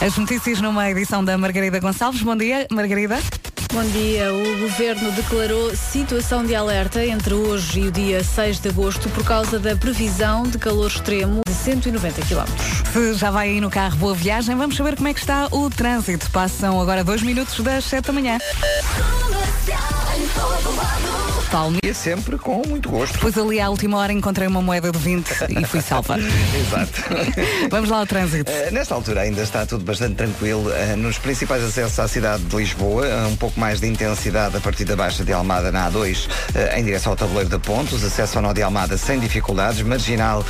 As notícias numa edição da Margarida Gonçalves. Bom dia, Margarida. Bom dia. O governo declarou situação de alerta entre hoje e o dia 6 de agosto por causa da previsão de calor extremo de 190 km. Se já vai aí no carro, boa viagem. Vamos saber como é que está o trânsito. Passam agora dois minutos das 7 da manhã. Paulo. E é sempre com muito gosto. Pois ali à última hora encontrei uma moeda de 20 e fui salva. Exato. Vamos lá ao trânsito. Uh, nesta altura ainda está tudo bastante tranquilo. Uh, nos principais acessos à cidade de Lisboa, uh, um pouco mais de intensidade a partir da Baixa de Almada na A2, em direção ao tabuleiro de pontos. Acesso ao nó de Almada sem dificuldades. Marginal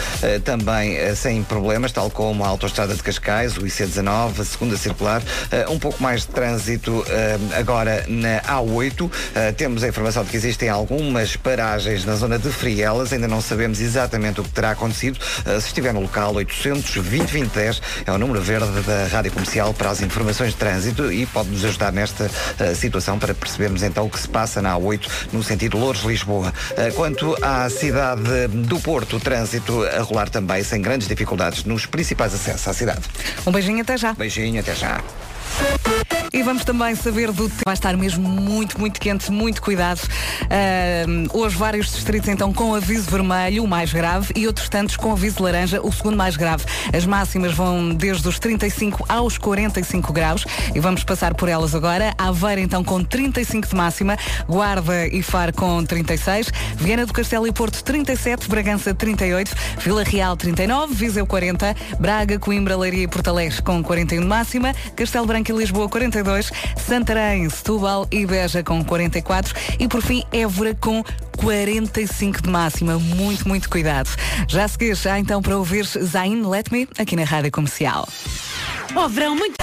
também sem problemas, tal como a autoestrada de Cascais, o IC19, a segunda circular. um pouco mais de trânsito agora na A8. temos a informação de que existem alguns algumas paragens na zona de Frielas. Ainda não sabemos exatamente o que terá acontecido. Uh, se estiver no local, 800 2010 é o número verde da Rádio Comercial para as informações de trânsito e pode nos ajudar nesta uh, situação para percebermos então o que se passa na A8 no sentido Louros-Lisboa. Uh, quanto à cidade do Porto, o trânsito a rolar também sem grandes dificuldades nos principais acessos à cidade. Um beijinho até já. Beijinho até já. E vamos também saber do tempo. Vai estar mesmo muito, muito quente, muito cuidado. Uh, hoje vários distritos então com aviso vermelho, o mais grave, e outros tantos com aviso laranja, o segundo mais grave. As máximas vão desde os 35 aos 45 graus e vamos passar por elas agora. Aveira então com 35 de máxima, Guarda e Faro com 36, Viana do Castelo e Porto 37, Bragança 38, Vila Real 39, Viseu 40, Braga, Coimbra, Leiria e Porto Alegre com 41 de máxima, Castelo Branco e Lisboa 42, Santarém, Setúbal e Beja com 44 e por fim Évora com 45 de máxima. Muito, muito cuidado. Já seguir, já então para ouvir Zain Let Me aqui na Rádio Comercial. Oh, verão muito.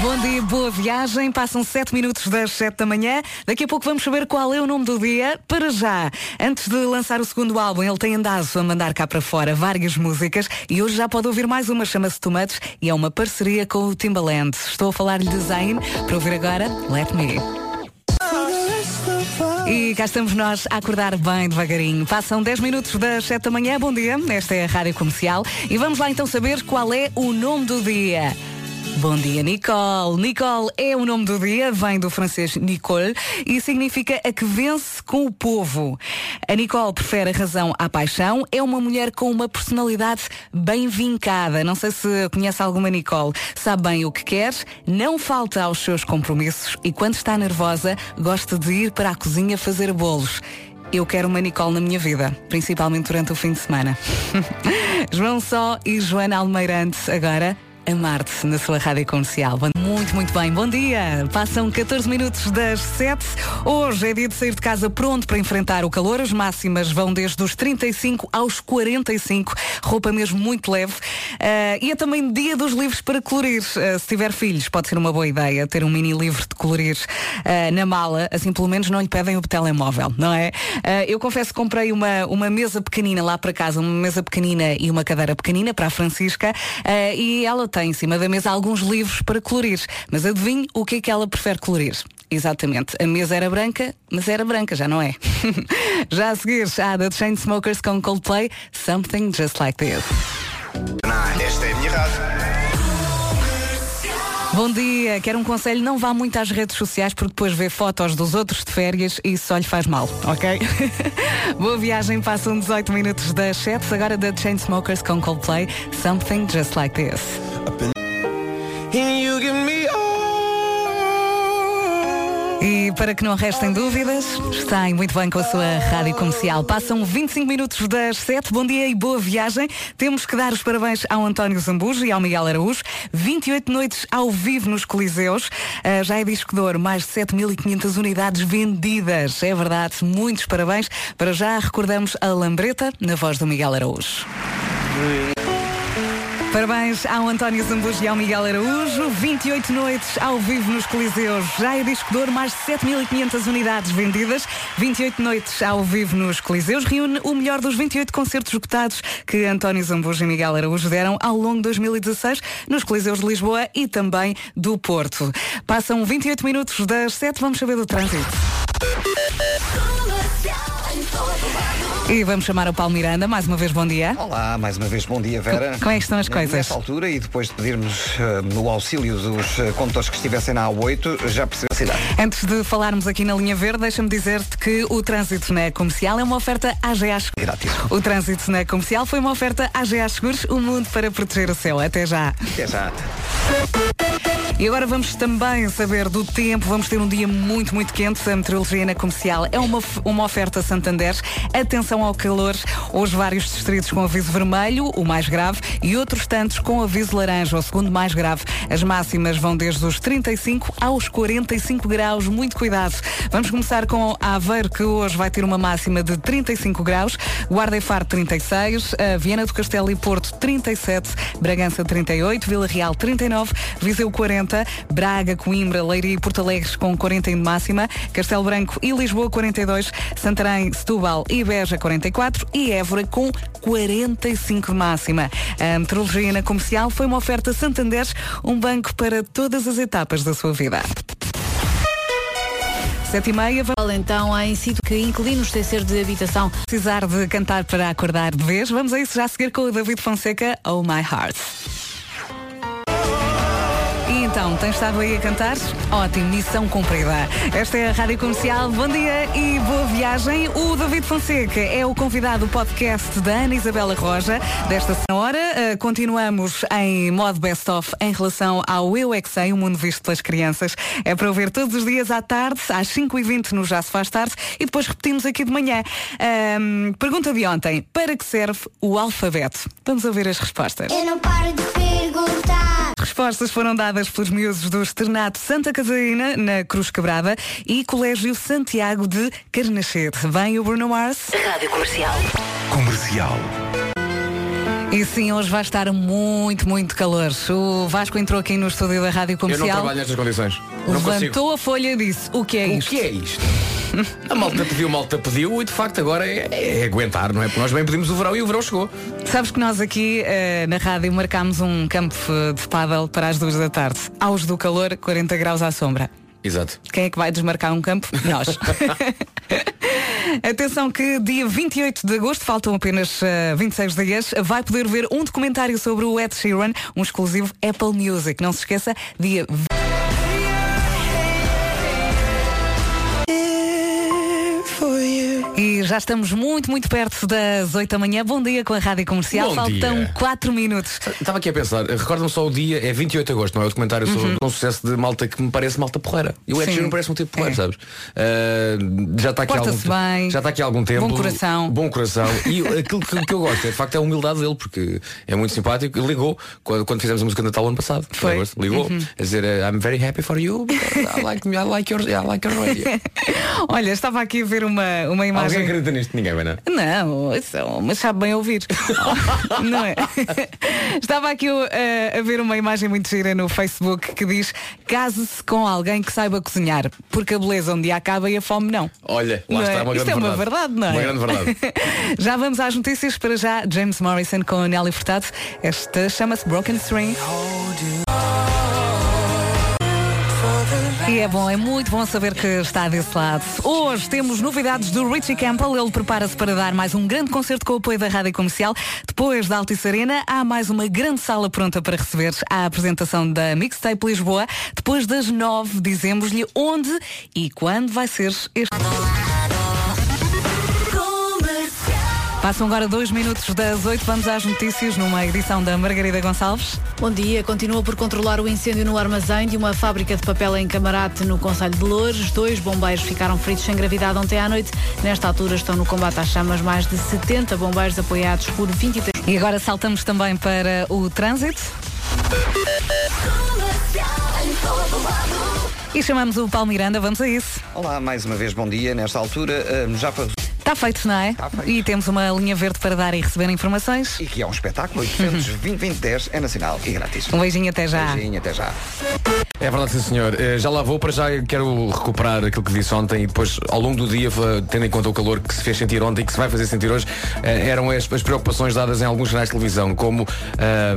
Bom dia, boa viagem. Passam 7 minutos das 7 da manhã. Daqui a pouco vamos saber qual é o nome do dia. Para já, antes de lançar o segundo álbum, ele tem andado a mandar cá para fora várias músicas e hoje já pode ouvir mais uma, chama-se Tomates e é uma parceria com o Timbaland. Estou a falar-lhe de Zayn para ouvir agora Let Me. E cá estamos nós a acordar bem devagarinho. Passam 10 minutos das 7 da manhã. Bom dia, esta é a Rádio Comercial. E vamos lá então saber qual é o nome do dia. Bom dia, Nicole. Nicole é o nome do dia, vem do francês Nicole e significa a que vence com o povo. A Nicole prefere a razão à paixão, é uma mulher com uma personalidade bem vincada. Não sei se conhece alguma Nicole. Sabe bem o que quer, não falta aos seus compromissos e quando está nervosa gosta de ir para a cozinha fazer bolos. Eu quero uma Nicole na minha vida, principalmente durante o fim de semana. João Só e Joana Almeirante agora Amar-te na sua rádio comercial. Muito, muito bem. Bom dia. Passam 14 minutos das 7. Hoje é dia de sair de casa pronto para enfrentar o calor. As máximas vão desde os 35 aos 45. Roupa mesmo muito leve. Uh, e é também dia dos livros para colorir. Uh, se tiver filhos, pode ser uma boa ideia ter um mini livro de colorir uh, na mala. Assim, pelo menos não lhe pedem o telemóvel, não é? eu confesso que comprei uma, uma mesa pequenina lá para casa, uma mesa pequenina e uma cadeira pequenina para a Francisca. e ela tem em cima da mesa alguns livros para colorir. Mas adivinhe o que é que ela prefere colorir. Exatamente. A mesa era branca, mas era branca, já não é? já a seguir, a da Chainsmokers com Coldplay, Something Just Like This. Esta é a minha rádio. Bom dia, quero um conselho, não vá muito às redes sociais porque depois vê fotos dos outros de férias e isso só lhe faz mal, ok? Boa viagem, passam 18 minutos das 7, agora da Chainsmokers com Coldplay, Something Just Like This. E para que não restem dúvidas, está muito bem com a sua rádio comercial. Passam 25 minutos das 7. Bom dia e boa viagem. Temos que dar os parabéns ao António Zambujo e ao Miguel Araújo. 28 noites ao vivo nos Coliseus. Uh, já é discodor, mais de 7.500 unidades vendidas. É verdade, muitos parabéns. Para já recordamos a Lambreta na voz do Miguel Araújo. Parabéns ao António Zambujo e ao Miguel Araújo. 28 noites ao vivo nos Coliseus. Já é discodor, mais de 7.500 unidades vendidas. 28 noites ao vivo nos Coliseus. Reúne o melhor dos 28 concertos esgotados que António Zambujo e Miguel Araújo deram ao longo de 2016 nos Coliseus de Lisboa e também do Porto. Passam 28 minutos das 7. Vamos saber do trânsito. E vamos chamar o Paulo Miranda. Mais uma vez, bom dia. Olá, mais uma vez bom dia, Vera. Como é que estão as coisas? Nessa altura e depois de pedirmos uh, o auxílio dos uh, condutores que estivessem na A8, já percebeu a cidade. Antes de falarmos aqui na linha verde, deixa-me dizer-te que o trânsito na comercial é uma oferta AGA Seguros. Grátis. O trânsito na comercial foi uma oferta AGA Seguros, o mundo para proteger o céu. Até já. Até já. E agora vamos também saber do tempo. Vamos ter um dia muito, muito quente. A meteorologia na comercial é uma, uma oferta Santander. Atenção ao calor. Hoje vários distritos com aviso vermelho, o mais grave, e outros tantos com aviso laranja, o segundo mais grave. As máximas vão desde os 35 aos 45 graus. Muito cuidado. Vamos começar com Aveiro, que hoje vai ter uma máxima de 35 graus. Guarda e Faro 36, a Viana do Castelo e Porto 37, Bragança 38, Vila Real 39, Viseu 40, Braga, Coimbra, Leiria e Porto Alegre com 40 de máxima, Castelo Branco e Lisboa 42, Santarém, Setúbal e Beja 44 e Évora com 45 de máxima. A meteorologia na comercial foi uma oferta Santander, um banco para todas as etapas da sua vida. Sete e meia, vamos Então, em sítio que inquilinos têm ser de habitação. precisar de cantar para acordar de vez. Vamos a isso já a seguir com o David Fonseca, Oh My Heart. Então, tens estado aí a cantar? Ótimo, missão cumprida. Esta é a Rádio Comercial. Bom dia e boa viagem. O David Fonseca é o convidado do podcast da Ana Isabela Roja desta hora. Uh, continuamos em modo best-of em relação ao Eu é Que Sei, o mundo visto pelas crianças. É para ouvir todos os dias à tarde, às 5h20 no Já Se Faz Tarde e depois repetimos aqui de manhã. Pergunta de ontem. Para que serve o alfabeto? Vamos ouvir as respostas. Eu não paro de perguntar. Respostas foram dadas pelos miúdos do Externato Santa Catarina, na Cruz Quebrada, e Colégio Santiago de Carnachete. Vem o Bruno Mars. Rádio Comercial. Comercial. E sim, hoje vai estar muito, muito calor. O Vasco entrou aqui no estúdio da Rádio Eu não Comercial, trabalho nestas condições. Não consigo. levantou a folha e disse, o que é O isto? que é isto? A malta pediu, a malta pediu e de facto agora é, é aguentar, não é? Porque nós bem pedimos o verão e o verão chegou. Sabes que nós aqui eh, na rádio marcámos um campo de paddle para as duas da tarde. Aos do calor, 40 graus à sombra. Exato. Quem é que vai desmarcar um campo? Nós. Atenção que dia 28 de agosto, faltam apenas eh, 26 dias, vai poder ver um documentário sobre o Ed Sheeran, um exclusivo Apple Music. Não se esqueça, dia já estamos muito, muito perto das 8 da manhã. Bom dia com a Rádio Comercial. Bom Faltam dia. 4 minutos. Estava aqui a pensar, recorda-me só o dia, é 28 de agosto, não é? O documentário sobre um sucesso de malta que me parece malta porreira. E o Ed Uhum. Sheeran parece um tipo porreiro, É. sabes? Ah, já está aqui há algum bem. Já está aqui há algum tempo. Bom coração. Bom coração. E aquilo que, que eu gosto é de facto é a humildade dele, porque é muito simpático. Ligou quando, quando fizemos a música de Natal ano passado. Foi. Uhum. Ligou a dizer I'm very happy for you I like, I like your, I like your radio. Olha, estava aqui a ver uma, uma imagem. Acredita nisto? Ninguém, vai não? Não, isso, é- mas sabe bem ouvir. não é? Estava aqui uh, a ver uma imagem muito gira no Facebook que diz case-se com alguém que saiba cozinhar, porque a beleza um dia acaba e a fome não. Olha, lá Não está é? uma Isto grande é uma verdade, não é? Uma grande verdade. já vamos às notícias para já. James Morrison com a Nelly Furtado. Esta chama-se Broken String. E é bom, é muito bom saber que está desse lado. Hoje temos novidades do Richie Campbell. Ele prepara-se para dar mais um grande concerto com o apoio da Rádio Comercial. Depois da Altice Arena, há mais uma grande sala pronta para receber a apresentação da Mixtape Lisboa. Depois das nove, dizemos-lhe onde e quando vai ser este. Passam agora dois minutos das oito. Vamos às notícias numa edição da Margarida Gonçalves. Bom dia. Continua por controlar o incêndio no armazém de uma fábrica de papel em Camarate, no Conselho de Loures. Dois bombeiros ficaram feridos sem gravidade ontem à noite. Nesta altura estão no combate às chamas mais de 70 bombeiros apoiados por 23 E agora saltamos também para o trânsito. E chamamos o Paulo Miranda, vamos a isso. Olá, mais uma vez bom dia. Nesta altura, ah, já para Está feito, não é? Está feito. E temos uma linha verde para dar e receber informações. e que é um espetáculo 800 2010 é nacional e grátis. Um beijinho até já. Beijinho, até já. É verdade, sim senhor. Eh, Já lá vou, para já quero recuperar aquilo que disse ontem e depois, ao longo do dia, tendo em conta o calor que se fez sentir ontem e que se vai fazer sentir hoje, eh, eram as, as preocupações dadas em alguns canais de televisão, como ah,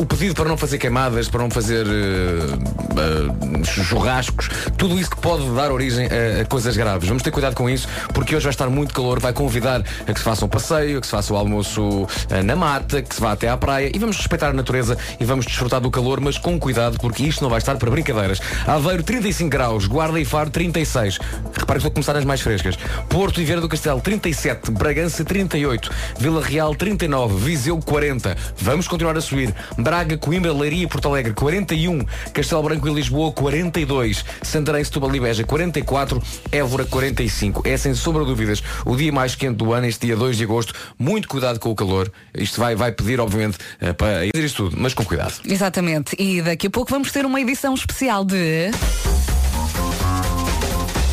o pedido para não fazer queimadas, para não fazer eh, ah, churrascos, tudo isso que pode dar origem a, a coisas graves. Vamos ter cuidado com isso, porque hoje vai estar muito calor calor, vai convidar a que se faça um passeio, a que se faça o almoço eh, na mata, que se vá até à praia e vamos respeitar a natureza e vamos desfrutar do calor, mas com cuidado, porque isto não vai estar para brincadeiras. Aveiro 35 graus, Guarda e Faro 36. Repare que estou a começar nas mais frescas. Porto e Vieira do Castelo 37, Bragança 38, Vila Real 39, Viseu 40. Vamos continuar a subir. Braga, Coimbra, Leiria e Porto Alegre 41, Castelo Branco e Lisboa 42, Santarém, Setúbal e Beja 44, Évora 45. É sem sombra de dúvidas o dia mais quente do ano, este dia 2 de agosto. Muito cuidado com o calor. Isto vai, vai pedir, obviamente, eh, para dizer isto tudo, mas com cuidado. Exatamente. E daqui a pouco vamos ter uma edição especial de.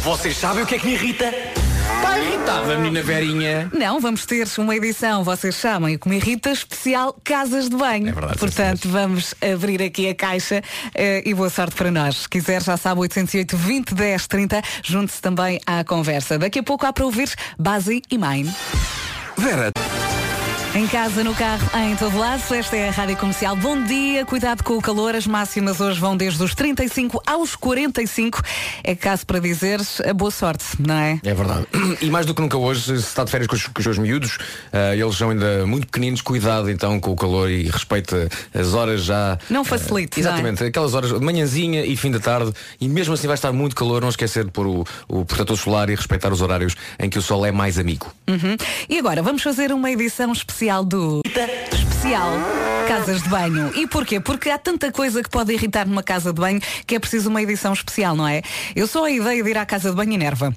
Vocês sabem o que é que me irrita? Está irritada, menina Verinha. Não, vamos ter uma edição, vocês chamam, e o que me irrita, especial Casas de Banho. É verdade, sim, Portanto, vamos abrir aqui a caixa eh, e boa sorte para nós. Se quiser, já sabe, 808 20 10 30. Junte-se também à conversa. Daqui a pouco há para ouvir Base e Mine. Vera. Em casa, no carro, em todo lado, esta é a Rádio Comercial. Bom dia, cuidado com o calor. As máximas hoje vão desde os 35 aos 45. É caso para dizeres a boa sorte, não é? É verdade. E mais do que nunca hoje, se está de férias com os, com os seus miúdos, ah, eles são ainda muito pequeninos, cuidado então com o calor e respeita as horas já. Não facilite, ah, não é? exatamente, aquelas horas de manhãzinha e fim da tarde, e mesmo assim vai estar muito calor, não esquecer de pôr o, o protetor solar e respeitar os horários em que o sol é mais amigo. Uhum. E agora, vamos fazer uma edição especial do... Especial Casas de Banho. E porquê? Porque há tanta coisa que pode irritar numa casa de banho que é preciso uma edição especial, não é? Eu só a ideia de ir à casa de banho enerva.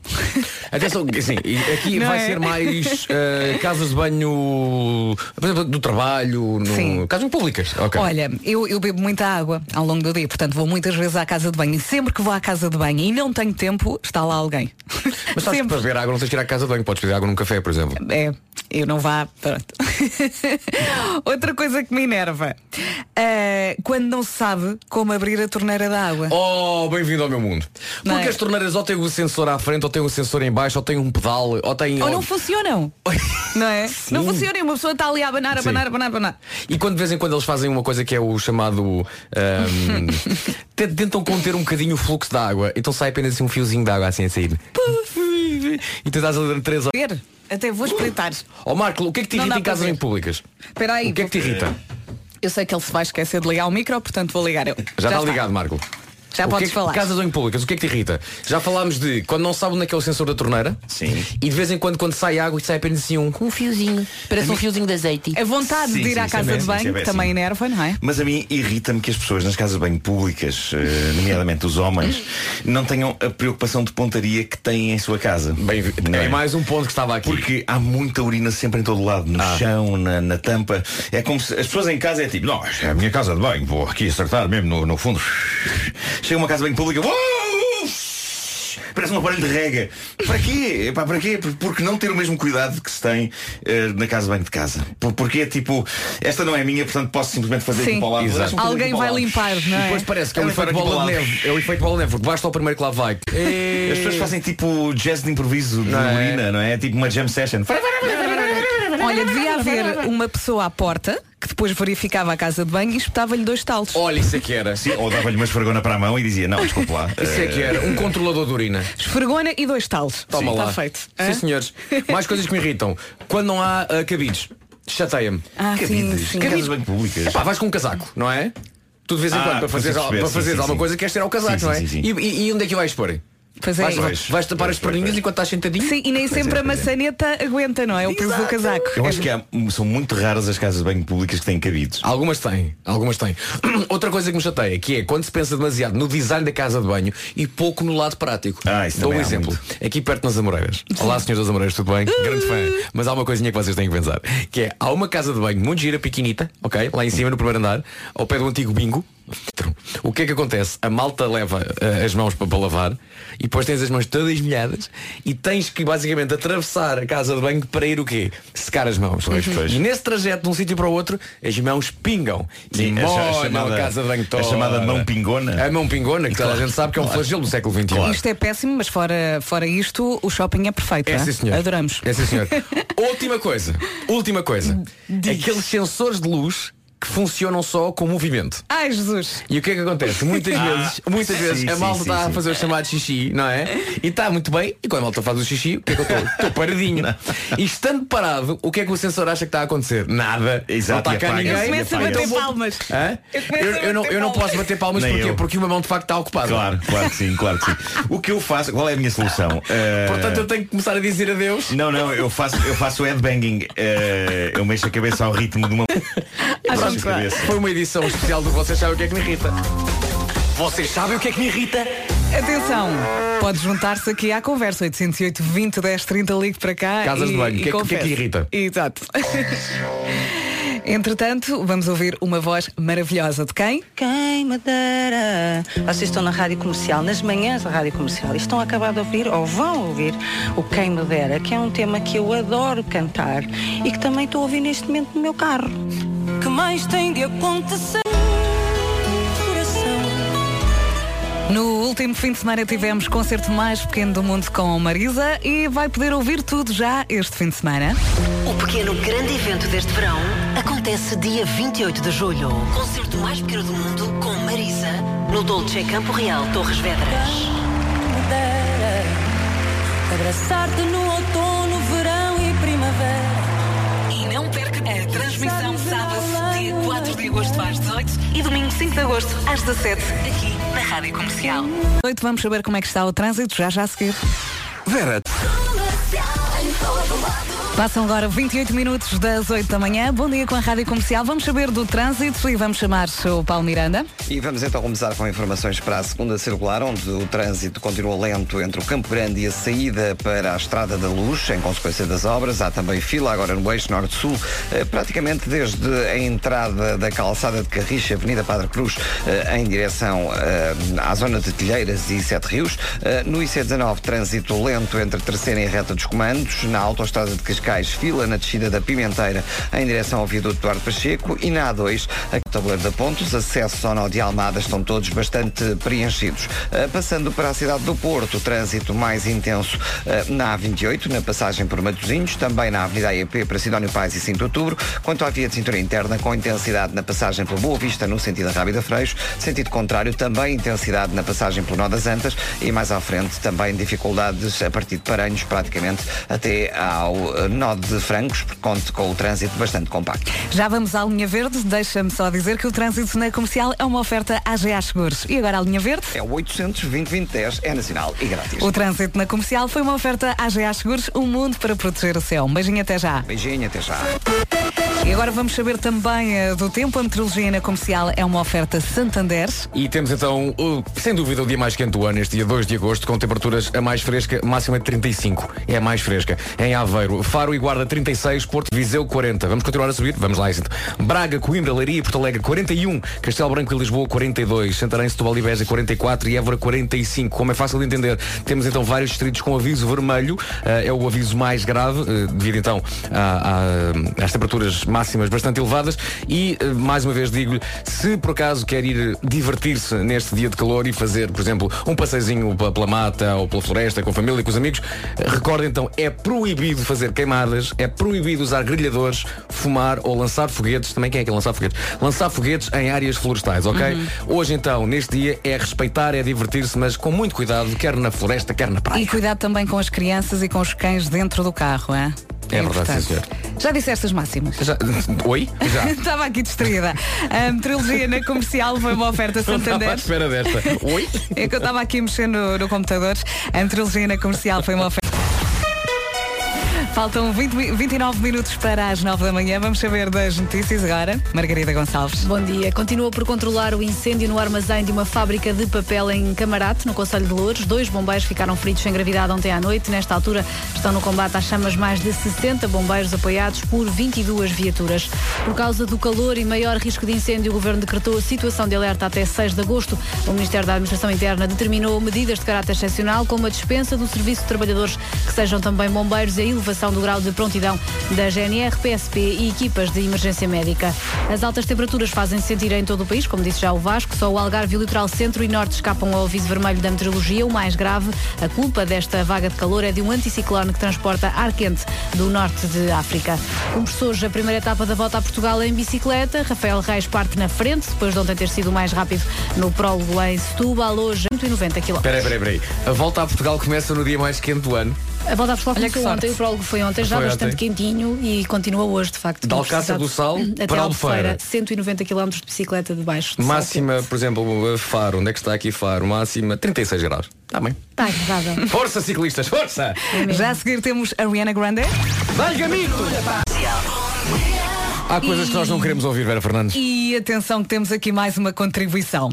Atenção, assim, aqui Não vai é? ser mais ah, casas de banho por exemplo, do trabalho, no, Sim. casas públicas. Ok. Olha, eu, eu bebo muita água ao longo do dia, portanto vou muitas vezes à casa de banho. E sempre que vou à casa de banho e não tenho tempo, está lá alguém. Mas sabes que sempre. para beber água não tens que ir à casa de banho, podes pedir água num café, por exemplo. É, eu não vá. Pronto. Outra coisa que me enerva. eh, quando não se sabe como abrir a torneira da água. Oh, bem-vindo ao meu mundo. Não Porque é? as torneiras ou têm o sensor à frente, ou têm o sensor em baixo, ou têm um pedal, ou têm. Ou não funcionam. Não é? Não funciona e uma pessoa está ali a abanar, a Sim. abanar, a abanar, abanar. E quando de vez em quando eles fazem uma coisa que é o chamado. ahm, te- tentam conter um bocadinho o fluxo da água, então sai apenas assim um fiozinho de água assim a sair. E tu estás a dar três horas. Até vou espreitar. Ó Marco, o que é que te Não irrita dá em para casas ver. em públicas? Espera aí. O que é que te irrita? Eu sei que ele se vai esquecer de ligar o micro, portanto vou ligar eu. Já, está ligado, Marco. Já O podes que é que- falar. Casas ou em públicas, o que é que te irrita? Já falámos de quando não sabe onde é que é o sensor da torneira. Sim. E de vez em quando, quando sai água, sai apenas assim um, um fiozinho. Parece um fiozinho de azeite. A vontade Sim, de ir sim, à isso é casa de é banho péssimo. também enerva, não é? Mas a mim irrita-me que as pessoas nas casas de banho públicas, eh, nomeadamente os homens, não tenham a preocupação de pontaria que têm em sua casa. Bem, Não é mais um ponto que estava aqui. Porque há muita urina sempre em todo lado, no Ah. chão, na, na tampa. É como se as pessoas em casa é tipo, não, é a minha casa de banho, vou aqui acertar mesmo no, no fundo. Chega uma casa banho pública, uou! Parece um aparelho de rega. Para quê? Epá, para quê? Por- Porque não ter o mesmo cuidado que se tem eh, na casa de banho de casa. Por- Porque é tipo, esta não é minha, portanto posso simplesmente fazer Sim. aqui para o lado. Exato. Alguém aqui para o vai lado. limpar, não é? Depois parece que é o É efeito bola de neve. É o efeito bola de neve, porque basta o primeiro que lá vai. As pessoas fazem tipo jazz de improviso de Não é? urina, não é? Tipo uma jam session. Olha, devia haver uma pessoa à porta que depois verificava a casa de banho e espetava-lhe dois talos. Olha, isso é que era. Sim, ou dava-lhe uma esfregona para a mão e dizia, não, desculpe lá. Isso é que era. Um controlador de urina. Esfregona e dois talos. Toma Está lá. feito. Sim, Hã? senhores. Mais coisas que me irritam. Quando não há ah, cabides. Chateia-me. Ah, sim, Cabides, sim. casas de banho públicas. Pá, vais com um casaco, não é? Tu de vez em Ah, quando, para sim, sim, alguma sim. coisa, queres tirar o casaco, Sim, não é? sim, sim, E, e- e onde é que vais pôr? Pois é. Vais, Pois, vais tapar pois, as perninhas pois, enquanto estás sentadinho? Sim, e nem sempre a é. maçaneta aguenta, não é? O peso do casaco. Eu acho que há- são muito raras as casas de banho públicas que têm cabides. Algumas têm, algumas têm. Outra coisa que me chateia, que é quando se pensa demasiado no design da casa de banho e pouco no lado prático. Ah, isso Dou um exemplo. Aqui perto nas Amoreiras. Olá, senhores das Amoreiras, tudo bem? Grande fã. Mas há uma coisinha que vocês têm que pensar. Que é, há uma casa de banho muito gira, pequenita, ok? Lá em cima, no primeiro andar, ao pé do antigo bingo. O que é que acontece? A malta leva eh, as mãos para, para lavar e depois tens as mãos todas molhadas e tens que basicamente atravessar a casa de banho para ir o quê? Secar as mãos. Pois, pois. E nesse trajeto de um sítio para o outro, as mãos pingam. Sim, e a- a chamada- a casa de banho a toda. chamada mão pingona. A mão pingona, que toda a gente sabe que é um flagelo do século XXI. Isto é péssimo, mas fora, fora isto, o shopping é perfeito. É hã? sim, senhor. Adoramos. É sim, senhor. última coisa. Última coisa. Aqueles sensores de luz que funcionam só com movimento. Ai, Jesus. E o que é que acontece? Muitas vezes, muitas sim, vezes a sim, malta sim, está a fazer o chamado xixi, não é? E está muito bem, e quando a malta faz o xixi, o que é que eu estou? Estou paradinho. E estando parado, o que é que o sensor acha que está a acontecer? Nada. Exato, não está cá ninguém. e Começa a bater palmas. Hã? Eu começo Eu, a eu não, eu não posso bater palmas Nem porquê? eu. porque uma mão de facto está ocupada. Claro, claro que sim, claro que sim. O que eu faço, qual é a minha solução? Eh, Portanto, eu tenho que começar a dizer adeus. Não, não, eu faço, eu faço headbanging. Eh, eu mexo a cabeça ao ritmo de uma. Eu Cabeça. Foi uma edição especial do Vocês Sabem o que é que me irrita. Vocês sabem o que é que me irrita? Atenção, pode juntar-se aqui à conversa 808 20 10 30 ligue para cá Casas e, de banho, o que é que- o que é que irrita? Exato. Entretanto, vamos ouvir uma voz maravilhosa de quem? Quem me dera. Vocês estão na rádio comercial, nas manhãs da rádio comercial, e estão a acabar de ouvir, ou vão ouvir, o Quem me dera, que é um tema que eu adoro cantar e que também estou a ouvir neste momento no meu carro. Que mais tem de acontecer? Coração. No último fim de semana tivemos concerto mais pequeno do mundo com Marisa e vai poder ouvir tudo já este fim de semana. O pequeno grande evento deste verão acontece dia 28 de julho. Concerto mais pequeno do mundo com Marisa no Dolce Campo Real Torres Vedras. abraçar-te no outono, agosto às 18 e domingo 5 de agosto às 17 aqui na Rádio Comercial. Noite vamos saber como é que está o trânsito já já a seguir. Vera, Passam agora 28 minutos das 8 da manhã. Bom dia com a Rádio Comercial. Vamos saber do trânsito e vamos chamar o Paulo Miranda. E vamos então começar com informações para a segunda circular, onde o trânsito continua lento entre o Campo Grande e a saída para a Estrada da Luz, em consequência das obras. Há também fila agora no eixo norte-sul, eh, praticamente desde a entrada da calçada de Carricha, Avenida Padre Cruz, eh, em direção eh, à zona de Telheiras e Sete Rios. No IC19, trânsito lento entre terceira e reta dos comandos. Na autoestrada de Cascais, fila na descida da Pimenteira, em direção ao viaduto Eduardo Pacheco. E na A2, a Tabuleiro da Pontos, acessos ao nó de Almada estão todos bastante preenchidos. Uh, passando para a cidade do Porto, trânsito mais intenso uh, na A28, na passagem por Matosinhos, também na Avenida AEP para Sidónio Pais e 5 de Outubro, quanto à via de cintura interna, com intensidade na passagem pela Boa Vista, no sentido da Rábida Freixo, sentido contrário, também intensidade na passagem pelo Nó das Antas e mais à frente também dificuldades a partir de Paranhos, praticamente até ao uh, Nó de Francos, por conta com o trânsito bastante compacto. Já vamos à linha verde. Deixa-me só dizer que o trânsito na comercial é uma oferta AGA Seguros. E agora a linha verde? É o 800 2010 é nacional e grátis. O trânsito na comercial foi uma oferta AGA Seguros, um mundo para proteger o céu. Um beijinho até já. Beijinho, até já. E agora vamos saber também eh, do tempo. A meteorologia na comercial é uma oferta Santander. E temos então, sem dúvida, o dia mais quente do ano, este dia 2 de agosto, com temperaturas a mais fresca, máxima de 35. É a mais fresca. Em Aveiro, Faro e Guarda 36, Porto Viseu 40. Vamos continuar a subir? Vamos lá, isso. Braga, Coimbra, Leiria e Porto Alegre 41. Castelo Branco e Lisboa 42. Santarém, Setúbal e Beja 44 e Évora 45. Como é fácil de entender, temos então vários distritos com aviso vermelho. Eh, é o aviso mais grave, eh, devido então às temperaturas máximas bastante elevadas. E, eh, mais uma vez digo-lhe, se por acaso quer ir divertir-se neste dia de calor e fazer, por exemplo, um passeizinho pe- pela mata ou pela floresta com a família e com os amigos, recorde então, é proibido fazer queimadas, é proibido usar grelhadores, fumar ou lançar foguetes. Também quem é que é lançar foguetes? Lançar foguetes em áreas florestais, ok? Hoje então, neste dia, é respeitar, é divertir-se, mas com muito cuidado, quer na floresta, quer na praia. E cuidado também com as crianças e com os cães dentro do carro, é? É verdade, sim, senhor. Já disseste as máximas? Já- Oi? Já. Estava aqui distraída. A meteorologia na comercial foi uma oferta Não estava à Santander. espera desta. Oi? É que eu estava aqui mexendo no, no computador. A meteorologia na comercial foi uma oferta. Faltam 20 mi- 29 minutos para as 9 da manhã. Vamos saber das notícias agora. Margarida Gonçalves. Bom dia. Continua por controlar o incêndio no armazém de uma fábrica de papel em Camarate, no Conselho de Louros. Dois bombeiros ficaram feridos sem gravidade ontem à noite. Nesta altura estão no combate às chamas mais de 60 bombeiros apoiados por 22 viaturas. Por causa do calor e maior risco de incêndio, o Governo decretou a situação de alerta até 6 de agosto. O Ministério da Administração Interna determinou medidas de caráter excepcional, como a dispensa do serviço de trabalhadores que sejam também bombeiros e a elevação avaliação do grau de prontidão da GNR, PSP e equipas de emergência médica. As altas temperaturas fazem-se sentir em todo o país, como disse já o Vasco, só o Algarve o litoral centro e norte escapam ao aviso vermelho da meteorologia. O mais grave, a culpa desta vaga de calor é de um anticiclone que transporta ar quente do norte de África. Começou hoje a primeira etapa da volta a Portugal em bicicleta. Rafael Reis parte na frente, depois de ontem ter sido mais rápido no prólogo em Setúbal, hoje 190 km. Peraí, peraí, peraí. A volta a Portugal começa no dia mais quente do ano. A volta a Portugal Olha que começou ontem, o prólogo foi ontem, já Foi bastante ontem. quentinho e continua hoje, de facto. De Alcácer do Sal Até para Albufeira, Albufeira. 190 km de bicicleta de baixo. de Máxima, por exemplo, Faro. Onde é que está aqui Faro? Máxima 36 graus. Está bem. Está agradável. Força, ciclistas, força! Já a seguir temos Ariana Grande Vai, gamito! Há coisas que nós não queremos ouvir, Vera Fernandes. e atenção que temos aqui mais uma contribuição.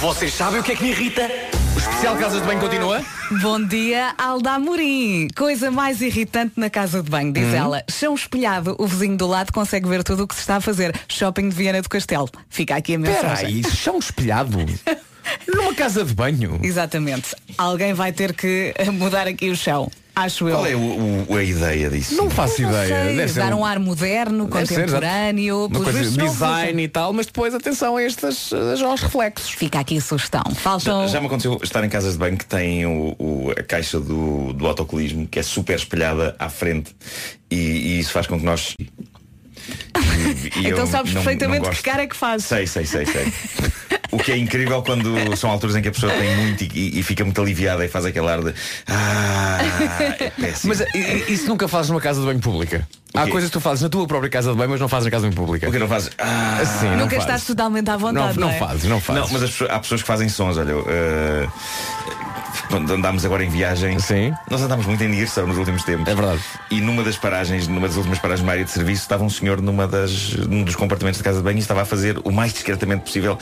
Vocês sabem o que é que me irrita? O especial Casas de Banho continua? Bom dia, Alda Amorim. Coisa mais irritante na casa de banho, Hum. diz ela. Chão espelhado, o vizinho do lado consegue ver tudo o que se está a fazer. Shopping de Viana do Castelo. Fica aqui a Espera mensagem. aí, chão espelhado. Numa casa de banho. Exatamente. Alguém vai ter que mudar aqui o chão. Acho eu. Qual é o- o- a ideia disso? Não faço Não ideia. sei, Deve ser dar um- um ar moderno, deve ser, contemporâneo, pelos coisa não design e tal, mas depois atenção a estes aos reflexos. Fica aqui a sugestão. Já, Faltam. já me aconteceu estar em casas de banho que têm o, o- a caixa do, do autocolismo que é super espelhada à frente e, e isso faz com que nós. e- e Então sabes não- perfeitamente não que cara é que faz. Sei, sei, sei, sei. O que é incrível quando são alturas em que a pessoa tem muito e, e- fica muito aliviada e faz aquele ar de. Ah, é péssimo. Mas isso nunca fazes numa casa de banho pública. Há coisas que tu fazes na tua própria casa de banho, mas não fazes na casa de banho pública. Porque não fazes. Ah, Assim, não Nunca fazes. estás totalmente à Não, vontade. não é? fazes, não fazes. Não, mas as pessoas- há pessoas que fazem sons, olha. eh, quando andámos agora em viagem, Sim. nós andámos muito em Dirce nos últimos tempos. É verdade. E numa das paragens, numa das últimas paragens de uma área de serviço, estava um senhor numa das, num dos compartimentos de casa de banho e estava a fazer o mais discretamente possível.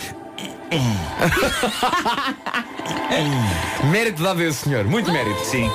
Mérito dado a esse senhor, muito mérito. Sim.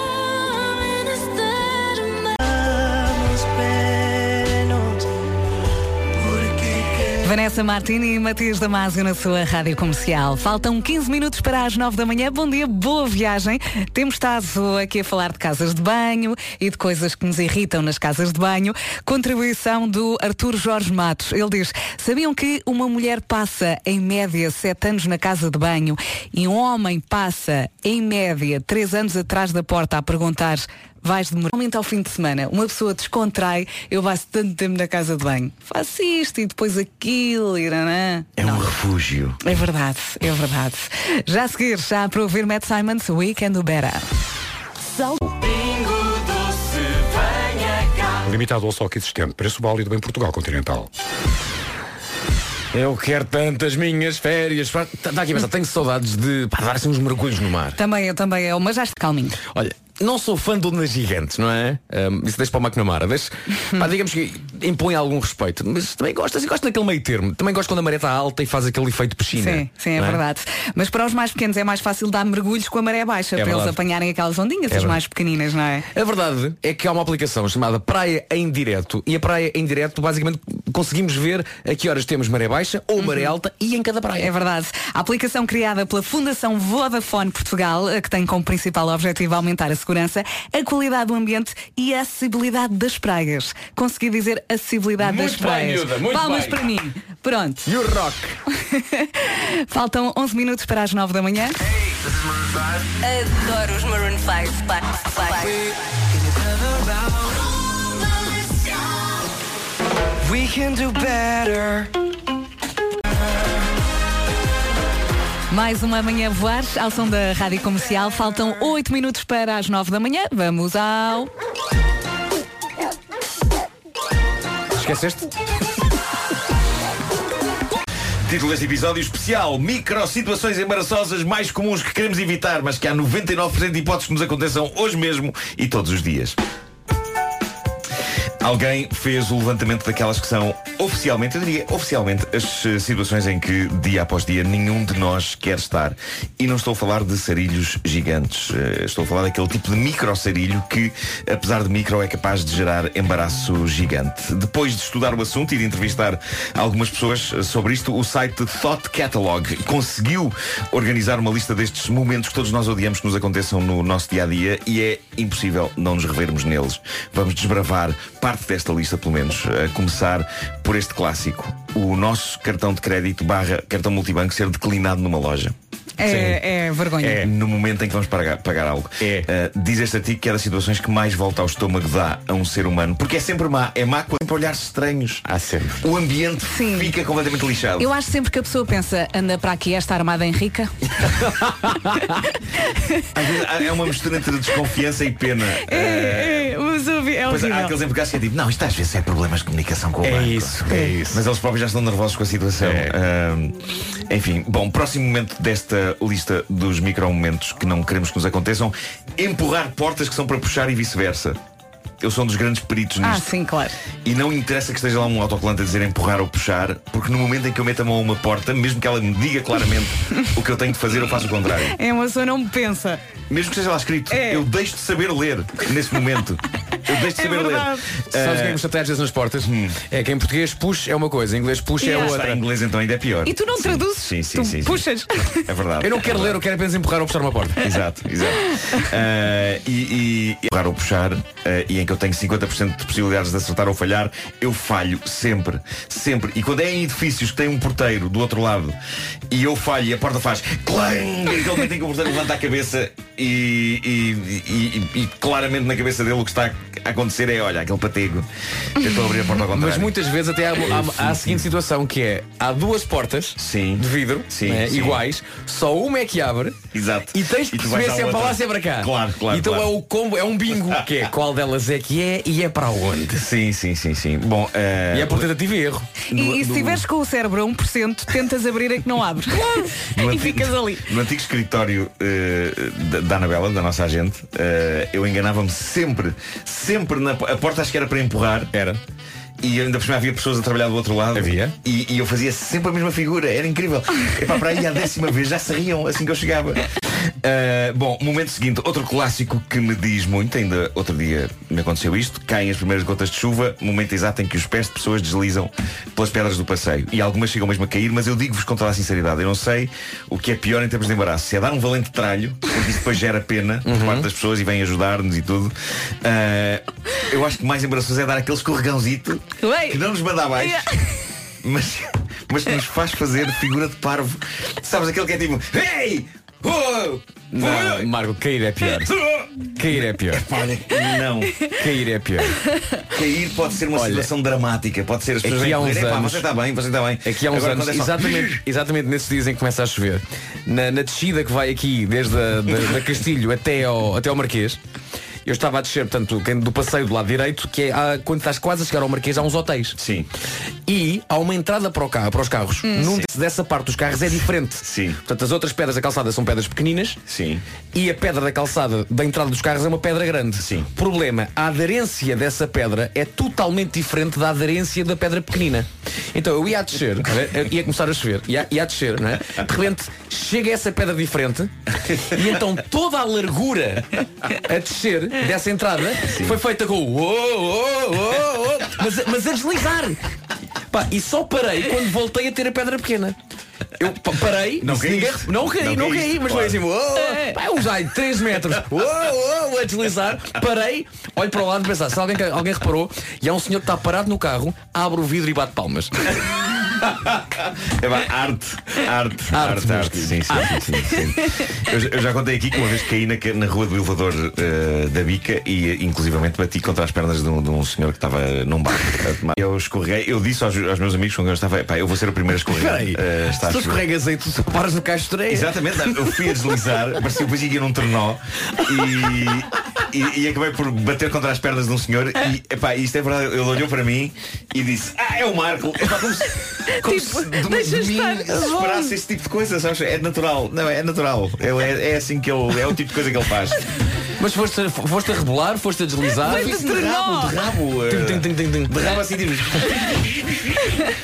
Vanessa Martini e Matias Damasio na sua rádio comercial. Faltam 15 minutos para as 9 da manhã. Bom dia, boa viagem. Temos estado aqui a falar de casas de banho e de coisas que nos irritam nas casas de banho. Contribuição do Artur Jorge Matos. Ele diz: Sabiam que uma mulher passa em média 7 anos na casa de banho e um homem passa em média 3 anos atrás da porta a perguntar vais demorar. Normalmente ao fim de semana, uma pessoa descontrai, eu passo tanto tempo na casa de banho. Faço isto e depois aquilo e nanã. É um refúgio. É verdade, é verdade. Já a seguir, já para ouvir Matt Simons, We Can Do Better. Limitado ao estoque existente. Preço válido em Portugal continental. Eu quero tantas minhas férias. Está aqui a pensar, tenho saudades de pá, dar assim uns mergulhos no mar. Também eu, também eu, mas já está calminho. Olha, não sou fã de ondas gigantes, não é? Ahm, isso deixa para o McNamara. Deixa, pá, digamos que impõe algum respeito. Mas também gosto, gosto daquele meio termo. Também gosto quando a maré está alta e faz aquele efeito piscina. Sim, sim, é não verdade. Mas para os mais pequenos é mais fácil dar mergulhos com a maré baixa, para eles verdade. apanharem aquelas ondinhas, É as mais pequeninas, não é? A verdade é que há uma aplicação chamada Praia em Direto e a Praia em Direto basicamente conseguimos ver a que horas temos maré baixa ou maré alta e em cada praia. É verdade. A aplicação criada pela Fundação Vodafone Portugal, que tem como principal objetivo aumentar a segurança, a qualidade do ambiente e a acessibilidade das praias. Consegui dizer acessibilidade das Muito bem, praias. miúda, muito Palmas bem. para mim. Pronto. E o rock? Faltam 11 minutos para as 9 da manhã. Adoro os Maroon 5. We can do better. Mais uma manhã voar ao som da Rádio Comercial. Faltam 8 minutos para as 9 da manhã. Vamos ao. Esqueceste? Título deste episódio especial Micro situações embaraçosas mais comuns que queremos evitar Mas que há 99% de hipóteses que nos aconteçam hoje mesmo E todos os dias Alguém fez o levantamento daquelas que são oficialmente, eu diria oficialmente, as eh, situações em que dia após dia nenhum de nós quer estar. E não estou a falar de sarilhos gigantes. Eh, Estou a falar daquele tipo de micro sarilho que, apesar de micro, é capaz de gerar embaraço gigante. Depois de estudar o assunto e de entrevistar algumas pessoas eh, sobre isto, o site Thought Catalog conseguiu organizar uma lista destes momentos que todos nós odiamos que nos aconteçam no nosso dia a dia e é impossível não nos revermos neles. Vamos desbravar parte desta lista, pelo menos, a começar por este clássico: o nosso cartão de crédito barra cartão multibanco ser declinado numa loja. É, é vergonha. É no momento em que vamos pagar, pagar algo. Uh, diz este artigo que é das situações que mais volta ao estômago dá a um ser humano. Porque é sempre má. É má com sempre olhares estranhos. Há sempre. O ambiente fica completamente lixado. Eu acho sempre que a pessoa pensa, anda para aqui esta armada em rica. Às vezes há- é uma mistura entre desconfiança e pena. É, é, mas é Pois há aqueles empregados que é tipo, não, isto às vezes é problemas de comunicação com o É banco. isso, é isso. Mas eles próprios já estão nervosos com a situação. Ahm, enfim, bom, próximo momento desta lista dos micromomentos que não queremos que nos aconteçam, empurrar portas que são para puxar e vice-versa. Eu sou um dos grandes peritos Ah, nisto. sim, claro. E não interessa que esteja lá um autocolante a dizer empurrar ou puxar, porque no momento em que eu meto a mão a uma porta, mesmo que ela me diga claramente o que eu tenho de fazer, eu faço o contrário. É uma pessoa não pensa. Mesmo que esteja lá escrito, É. eu deixo de saber ler nesse momento. Eu deixo de É saber verdade. ler. Sabes Ah, quem me chateia às vezes nas portas? É que em português push é uma coisa, em inglês push é Yeah. Está outra. em inglês então ainda é pior. E tu não Sim, traduzes? Sim, sim, tu sim, sim. puxas. É verdade. Eu não quero ler, eu quero apenas empurrar ou puxar uma porta. Exato, exato. Ah, e, e empurrar ou puxar, ah, e em que eu tenho 50% de possibilidades de acertar ou falhar, eu falho sempre, sempre. E quando é em edifícios que tem um porteiro do outro lado e eu falho e a porta faz clang, aquele momento em que o porteiro levanta a cabeça e, e- e- e- claramente na cabeça dele o que está a acontecer é, olha, aquele patego tentou abrir a porta ao contrário. Mas muitas vezes até há, há- há a seguinte situação que é há duas portas Sim. de vidro Sim, né, sim. iguais, só uma é que abre Exato. e tens que perceber se é para lá se é para cá. Claro, claro. Então claro. é o combo, é um bingo, que é qual delas é que é e é para onde. Sim, sim, sim, sim. Bom, ah, E é por tentativa e erro. E, e se estiveres com o cérebro a 1%, tentas abrir a que não abre. E antigo- ficas ali. No antigo escritório eh, da, da Anabela, da nossa agente, eh, eu enganava-me sempre, sempre na a porta acho que era para empurrar. Era. E ainda por cima havia pessoas a trabalhar do outro lado. Havia. E, e eu fazia sempre a mesma figura, era incrível. Epá, para aí à décima vez já se riam assim que eu chegava. Ah, bom, momento seguinte, outro clássico que me diz muito, ainda outro dia me aconteceu isto, caem as primeiras gotas de chuva, momento exato em que os pés de pessoas deslizam pelas pedras do passeio. E algumas chegam mesmo a cair, mas eu digo-vos com toda a sinceridade, eu não sei o que é pior em termos de embaraço. Se é dar um valente tralho, porque isso depois gera pena por parte das pessoas e vem ajudar-nos e tudo. Ah, eu acho que mais embaraçoso é dar aquele escorregãozito Ué. que não nos manda abaixo. Mas, mas que nos faz fazer figura de parvo. Sabes aquele que é tipo Ei! Oh! Não! Marco, cair é pior. Cair é pior. Olha, não. Cair é pior. Cair pode ser uma Olha, situação dramática. Pode ser as pessoas aqui há uns correr, "Epá, anos- Você está bem, você está bem. Aqui há uns Agora, anos, é só- exatamente, exatamente nesses dias em que começa a chover, na, na descida que vai aqui desde a, da, da Castilho até ao, até ao Marquês, eu estava a descer, portanto, do passeio do lado direito, que é há- quando estás quase a chegar ao Marquês, há uns hotéis. Sim. E há uma entrada para, o carro, para os carros. Num desse- dessa parte dos carros é diferente. Sim. Portanto, as outras pedras da calçada são pedras pequeninas. Sim. E a pedra da calçada da entrada dos carros é uma pedra grande. Sim. Problema, a aderência dessa pedra é totalmente diferente da aderência da pedra pequenina. Então eu ia a descer, eu ia começar a chover, ia, ia a descer, não é? De repente chega essa pedra diferente e então toda a largura a descer dessa entrada foi feita com o uou, uou, uou, uou, mas, mas a deslizar. Pá, e só parei quando voltei a ter a pedra pequena. Eu pa- parei, Não ninguém- não caí, Não caí, mas foi assim, uou, pá, uns ai, 3 metros, uou, uou, a deslizar, parei, olho para o lado e pensar, se alguém, alguém reparou, e há um senhor que está parado no carro, abre o vidro e bate palmas. É pá, arte, arte, arte, arte, Sim, sim, sim, sim, sim. Eu, já- eu já contei aqui que uma vez caí na, rua do elevador eh, da Bica e inclusivamente bati contra as pernas de um, de um senhor que estava num bar. Eu escorreguei, eu disse aos, aos meus amigos com quem eu estava, pá, eu vou ser o primeiro a escorregar. Peraí, Tu chover." escorregas aí, tu paras no caixo de areia. Exatamente, eu fui a deslizar, parecia depois ia num trenó e, e, e acabei por bater contra as pernas de um senhor e epá, isto é verdade, ele olhou para mim e disse, ah, é o Marco, epá, como se, como Tipo, se de, deixa de mim estar. se esperasse esse tipo de coisa, sabes? É natural, não, é natural. Ele é, é assim que ele, é o tipo de coisa que ele faz. Mas foste, foste a rebolar, foste a deslizar. Foi de De rabo, de rabo. eh, Tim, tim, tim, tim. De rabo assim, tipo...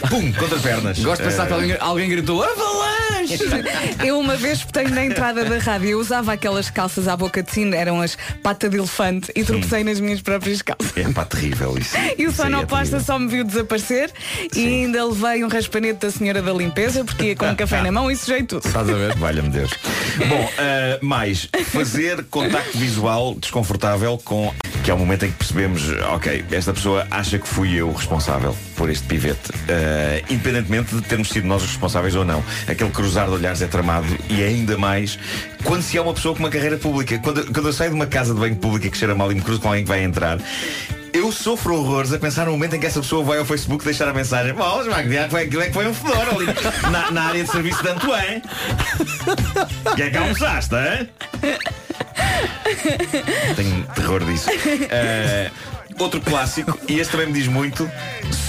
Pum, contra pernas. Gosto de pensar Eh, que alguém, alguém gritou Avalanche! Eu uma vez tenho na entrada da rádio, eu usava aquelas calças à boca de sino, eram as pata de elefante e tropecei nas minhas próprias calças. É pá, terrível isso. E o Isso é sonoplasta terrível. só me viu desaparecer e ainda levei um raspanete da senhora da limpeza porque ia com um café na mão e sujei tudo. Estás a ver? Valha-me Deus. Bom, eh, mais, fazer contacto visual desconfortável com. Que é o momento em que percebemos, ok, esta pessoa acha que fui eu o responsável por este pivete. Eh, independentemente de termos sido nós os responsáveis ou não. Aquele cruzar de olhares é tramado e ainda mais quando se é uma pessoa com uma carreira pública. Quando, quando eu saio de uma casa de banho pública que cheira mal e me cruzo com alguém que vai entrar. Eu sofro horrores a pensar no momento em que essa pessoa vai ao Facebook deixar a mensagem Bom, que foi é que foi um fedor ali na, na área de serviço de Antoine. Que é que almoçaste, hein? Tenho terror disso. Eh, outro clássico, e este também me diz muito,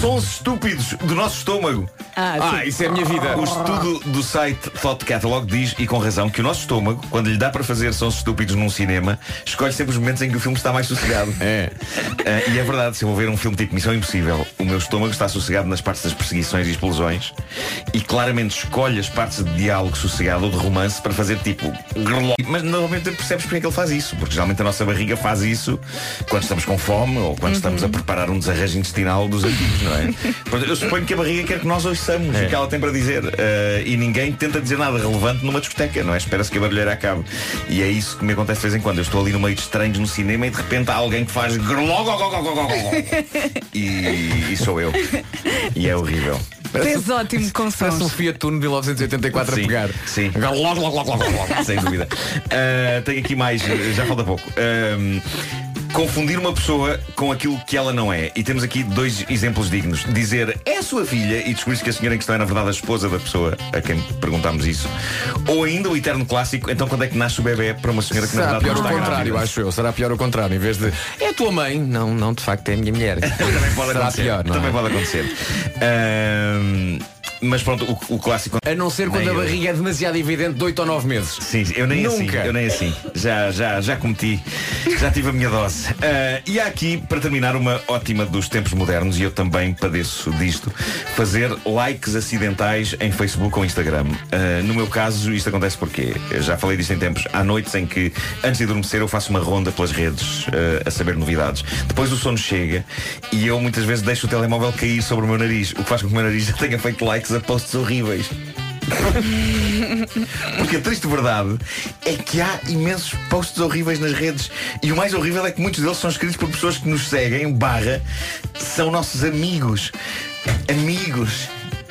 sons estúpidos do nosso estômago. Ah, sim. isso é a minha vida. O estudo do site Thought Catalog diz, e com razão, que o nosso estômago, quando lhe dá para fazer sons estúpidos num cinema, escolhe sempre os momentos em que o filme está mais sossegado. É. Eh, e é verdade, se eu vou ver um filme tipo Missão Impossível, o meu estômago está sossegado nas partes das perseguições e explosões e claramente escolhe as partes de diálogo sossegado ou de romance para fazer tipo. Mas normalmente percebes porque é que ele faz isso, porque geralmente a nossa barriga faz isso quando estamos com fome ou quando estamos a preparar um desarranjo intestinal dos amigos, não é? Eu suponho que a barriga quer que nós ouçamos o que ela tem para dizer eh, e ninguém tenta dizer nada relevante numa discoteca, não é? Espera-se que a barulheira acabe. E é isso que me acontece de vez em quando. Eu estou ali no meio de estranhos no cinema e de repente há alguém que faz e, e sou eu. E é horrível. Tens ótimo com Parece um sons. Fiat Uno de 1984 Sim, a pegar. sim. Logo, logo, logo, logo, logo. Sem dúvida. Uh, tenho aqui mais, já falta pouco. Um, confundir uma pessoa com aquilo que ela não é. E temos aqui dois exemplos dignos. Dizer é a sua filha e descobrir que a senhora em questão é na verdade a esposa da pessoa a quem perguntámos isso. Ou ainda o eterno clássico, então quando é que nasce o bebê para uma senhora que na Será verdade pior não está contrário, grávida? acho eu. Será pior o contrário. Em vez de é a tua mãe. Não, não, de facto é a minha mulher. Também pode Será acontecer. pior, não Também é? pode acontecer. Mas pronto, o, o clássico. A não ser quando Nem a eu. barriga é demasiado evidente de 8 ou 9 meses. Sim, eu nem assim, Nunca. eu nem assim. Já, já, já cometi, já tive a minha dose. Ah, e há aqui, para terminar, uma ótima dos tempos modernos, e eu também padeço disto, fazer likes acidentais em Facebook ou Instagram. Ah, no meu caso, isto acontece porque eu já falei disto em tempos. Há noites em que, antes de adormecer, eu faço uma ronda pelas redes ah, a saber novidades. Depois o sono chega e eu muitas vezes deixo o telemóvel cair sobre o meu nariz, o que faz com que o meu nariz já tenha feito likes a posts horríveis. Porque a triste verdade é que há imensos posts horríveis nas redes e o mais horrível é que muitos deles são escritos por pessoas que nos seguem, barra, são nossos amigos. Amigos.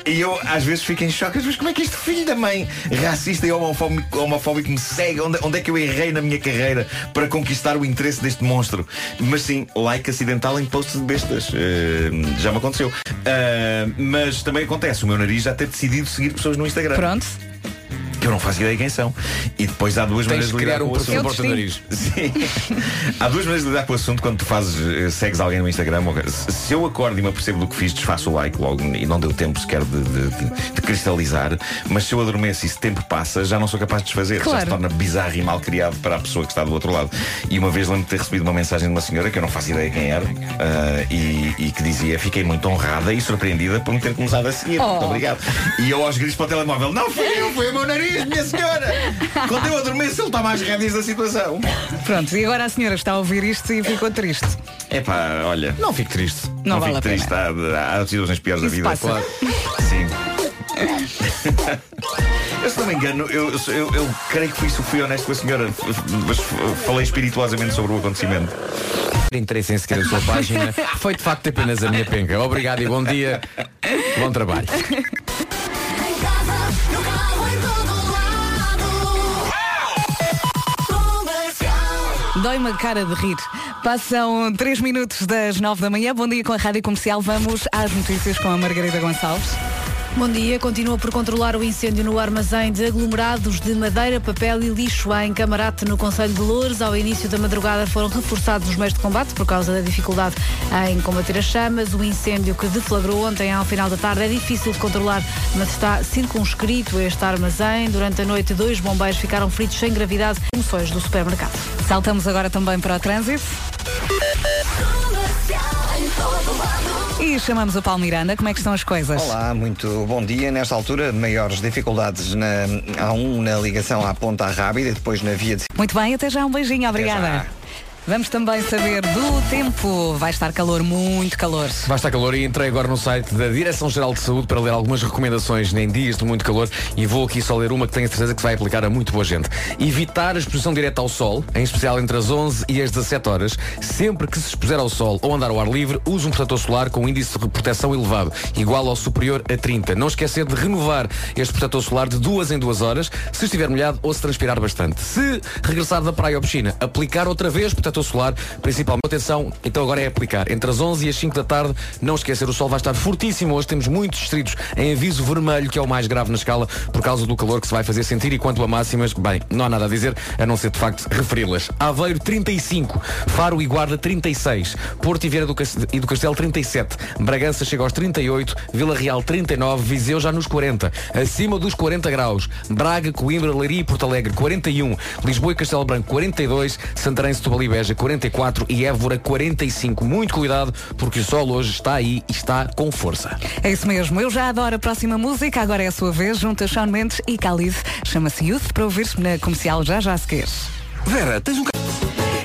E eu às vezes fico em choque, mas como é que este filho da mãe racista e homofóbico, homofóbico me segue? Onde, onde é que eu errei na minha carreira para conquistar o interesse deste monstro? Mas sim, like acidental em posts de bestas. Eh, já me aconteceu. Ah, mas também acontece o meu nariz já ter decidido seguir pessoas no Instagram Pronto. Eu não faço ideia quem são. E depois há duas maneiras de lidar criar um com o É assunto. teu nariz. Sim. Há duas maneiras de lidar com o assunto quando tu fazes, eh, segues alguém no Instagram. ou- Se eu acordo e me apercebo do que fiz, desfaço o like logo e não deu tempo sequer de, de- de- de cristalizar. Mas se eu adormeço e esse tempo passa, já não sou capaz de desfazer. Já Claro. se torna bizarro e mal criado para a pessoa que está do outro lado. E uma vez lembro de ter recebido uma mensagem de uma senhora que eu não faço ideia quem era ah, e, e que dizia: Fiquei muito honrada e surpreendida por me ter começado a seguir. Muito obrigado. E eu aos gritos para o telemóvel: Não fui eu, foi o meu nariz, minha senhora. Quando eu adormeço, ele está mais rédeas da situação. Pronto, e agora a senhora está a ouvir isto e ficou triste. É pá, olha. Não fique triste. Não, vale fico a pena. triste. Há, há situações piores Isso da vida. passa. Claro. Sim. eu, se não me engano, eu, eu, eu- creio que fui, fui honesto com a senhora, mas falei espirituosamente sobre o acontecimento. Interesse em seguir a sua página. Foi de facto apenas a minha penca. Obrigado e bom dia. Bom trabalho. Dói-me a cara de rir. Passam 3 minutos das 9 da manhã. Bom dia com a Rádio Comercial. Vamos às notícias com a Margarida Gonçalves. Bom dia. Continua por controlar o incêndio no armazém de aglomerados de madeira, papel e lixo em Camarate, no Conselho de Louros. Ao início da madrugada foram reforçados os meios de combate por causa da dificuldade em combater as chamas. O incêndio que deflagrou ontem ao final da tarde é difícil de controlar, mas está circunscrito este armazém. Durante a noite, dois bombeiros ficaram feridos sem gravidade. Emoções do supermercado. Saltamos agora também para o trânsito. E chamamos o Paulo Miranda. Como é que estão as coisas? Olá, muito bom dia. Nesta altura, maiores dificuldades na A1 na ligação à Ponta Rábida e depois na via de Muito bem, até já um beijinho, obrigada. Vamos também saber do tempo. Vai estar calor, muito calor. Vai estar calor e entrei agora no site da Direção-Geral de Saúde para ler algumas recomendações em dias de muito calor e vou aqui só ler uma que tenho a certeza que vai aplicar a muito boa gente. Evitar a exposição direta ao sol, em especial entre as 11 e as 17 horas. Sempre que se expuser ao sol ou andar ao ar livre, use um protetor solar com índice de proteção elevado, igual ou superior a 30. Não esquecer de renovar este protetor solar de duas em duas horas, se estiver molhado ou se transpirar bastante. Se regressar da praia ou piscina, aplicar outra vez protetor solar, principalmente. Atenção, então agora é aplicar. Entre as 11 e as 5 da tarde, não esquecer, o sol vai estar fortíssimo. Hoje. Temos muitos distritos em aviso vermelho, que é o mais grave na escala, por causa do calor que se vai fazer sentir. E quanto a máximas, bem, não há nada a dizer, a não ser de facto referi-las. Aveiro 35, Faro e Guarda 36, Porto e Vieira do, e do Castelo 37, Bragança chega aos 38, Vila Real 39, Viseu já nos 40, acima dos 40 graus, Braga, Coimbra, Leiria e Porto Alegre 41, Lisboa e Castelo Branco 42, Santarém, Setúbal e Beja 44 e Évora 45. Muito cuidado porque o sol hoje está aí e está com força. É isso mesmo. Eu já adoro a próxima música. Agora é a sua vez, junto a Shawn Mendes e Khalid. Chama-se Youth para ouvir-se na comercial já já a seguir. Vera, tens um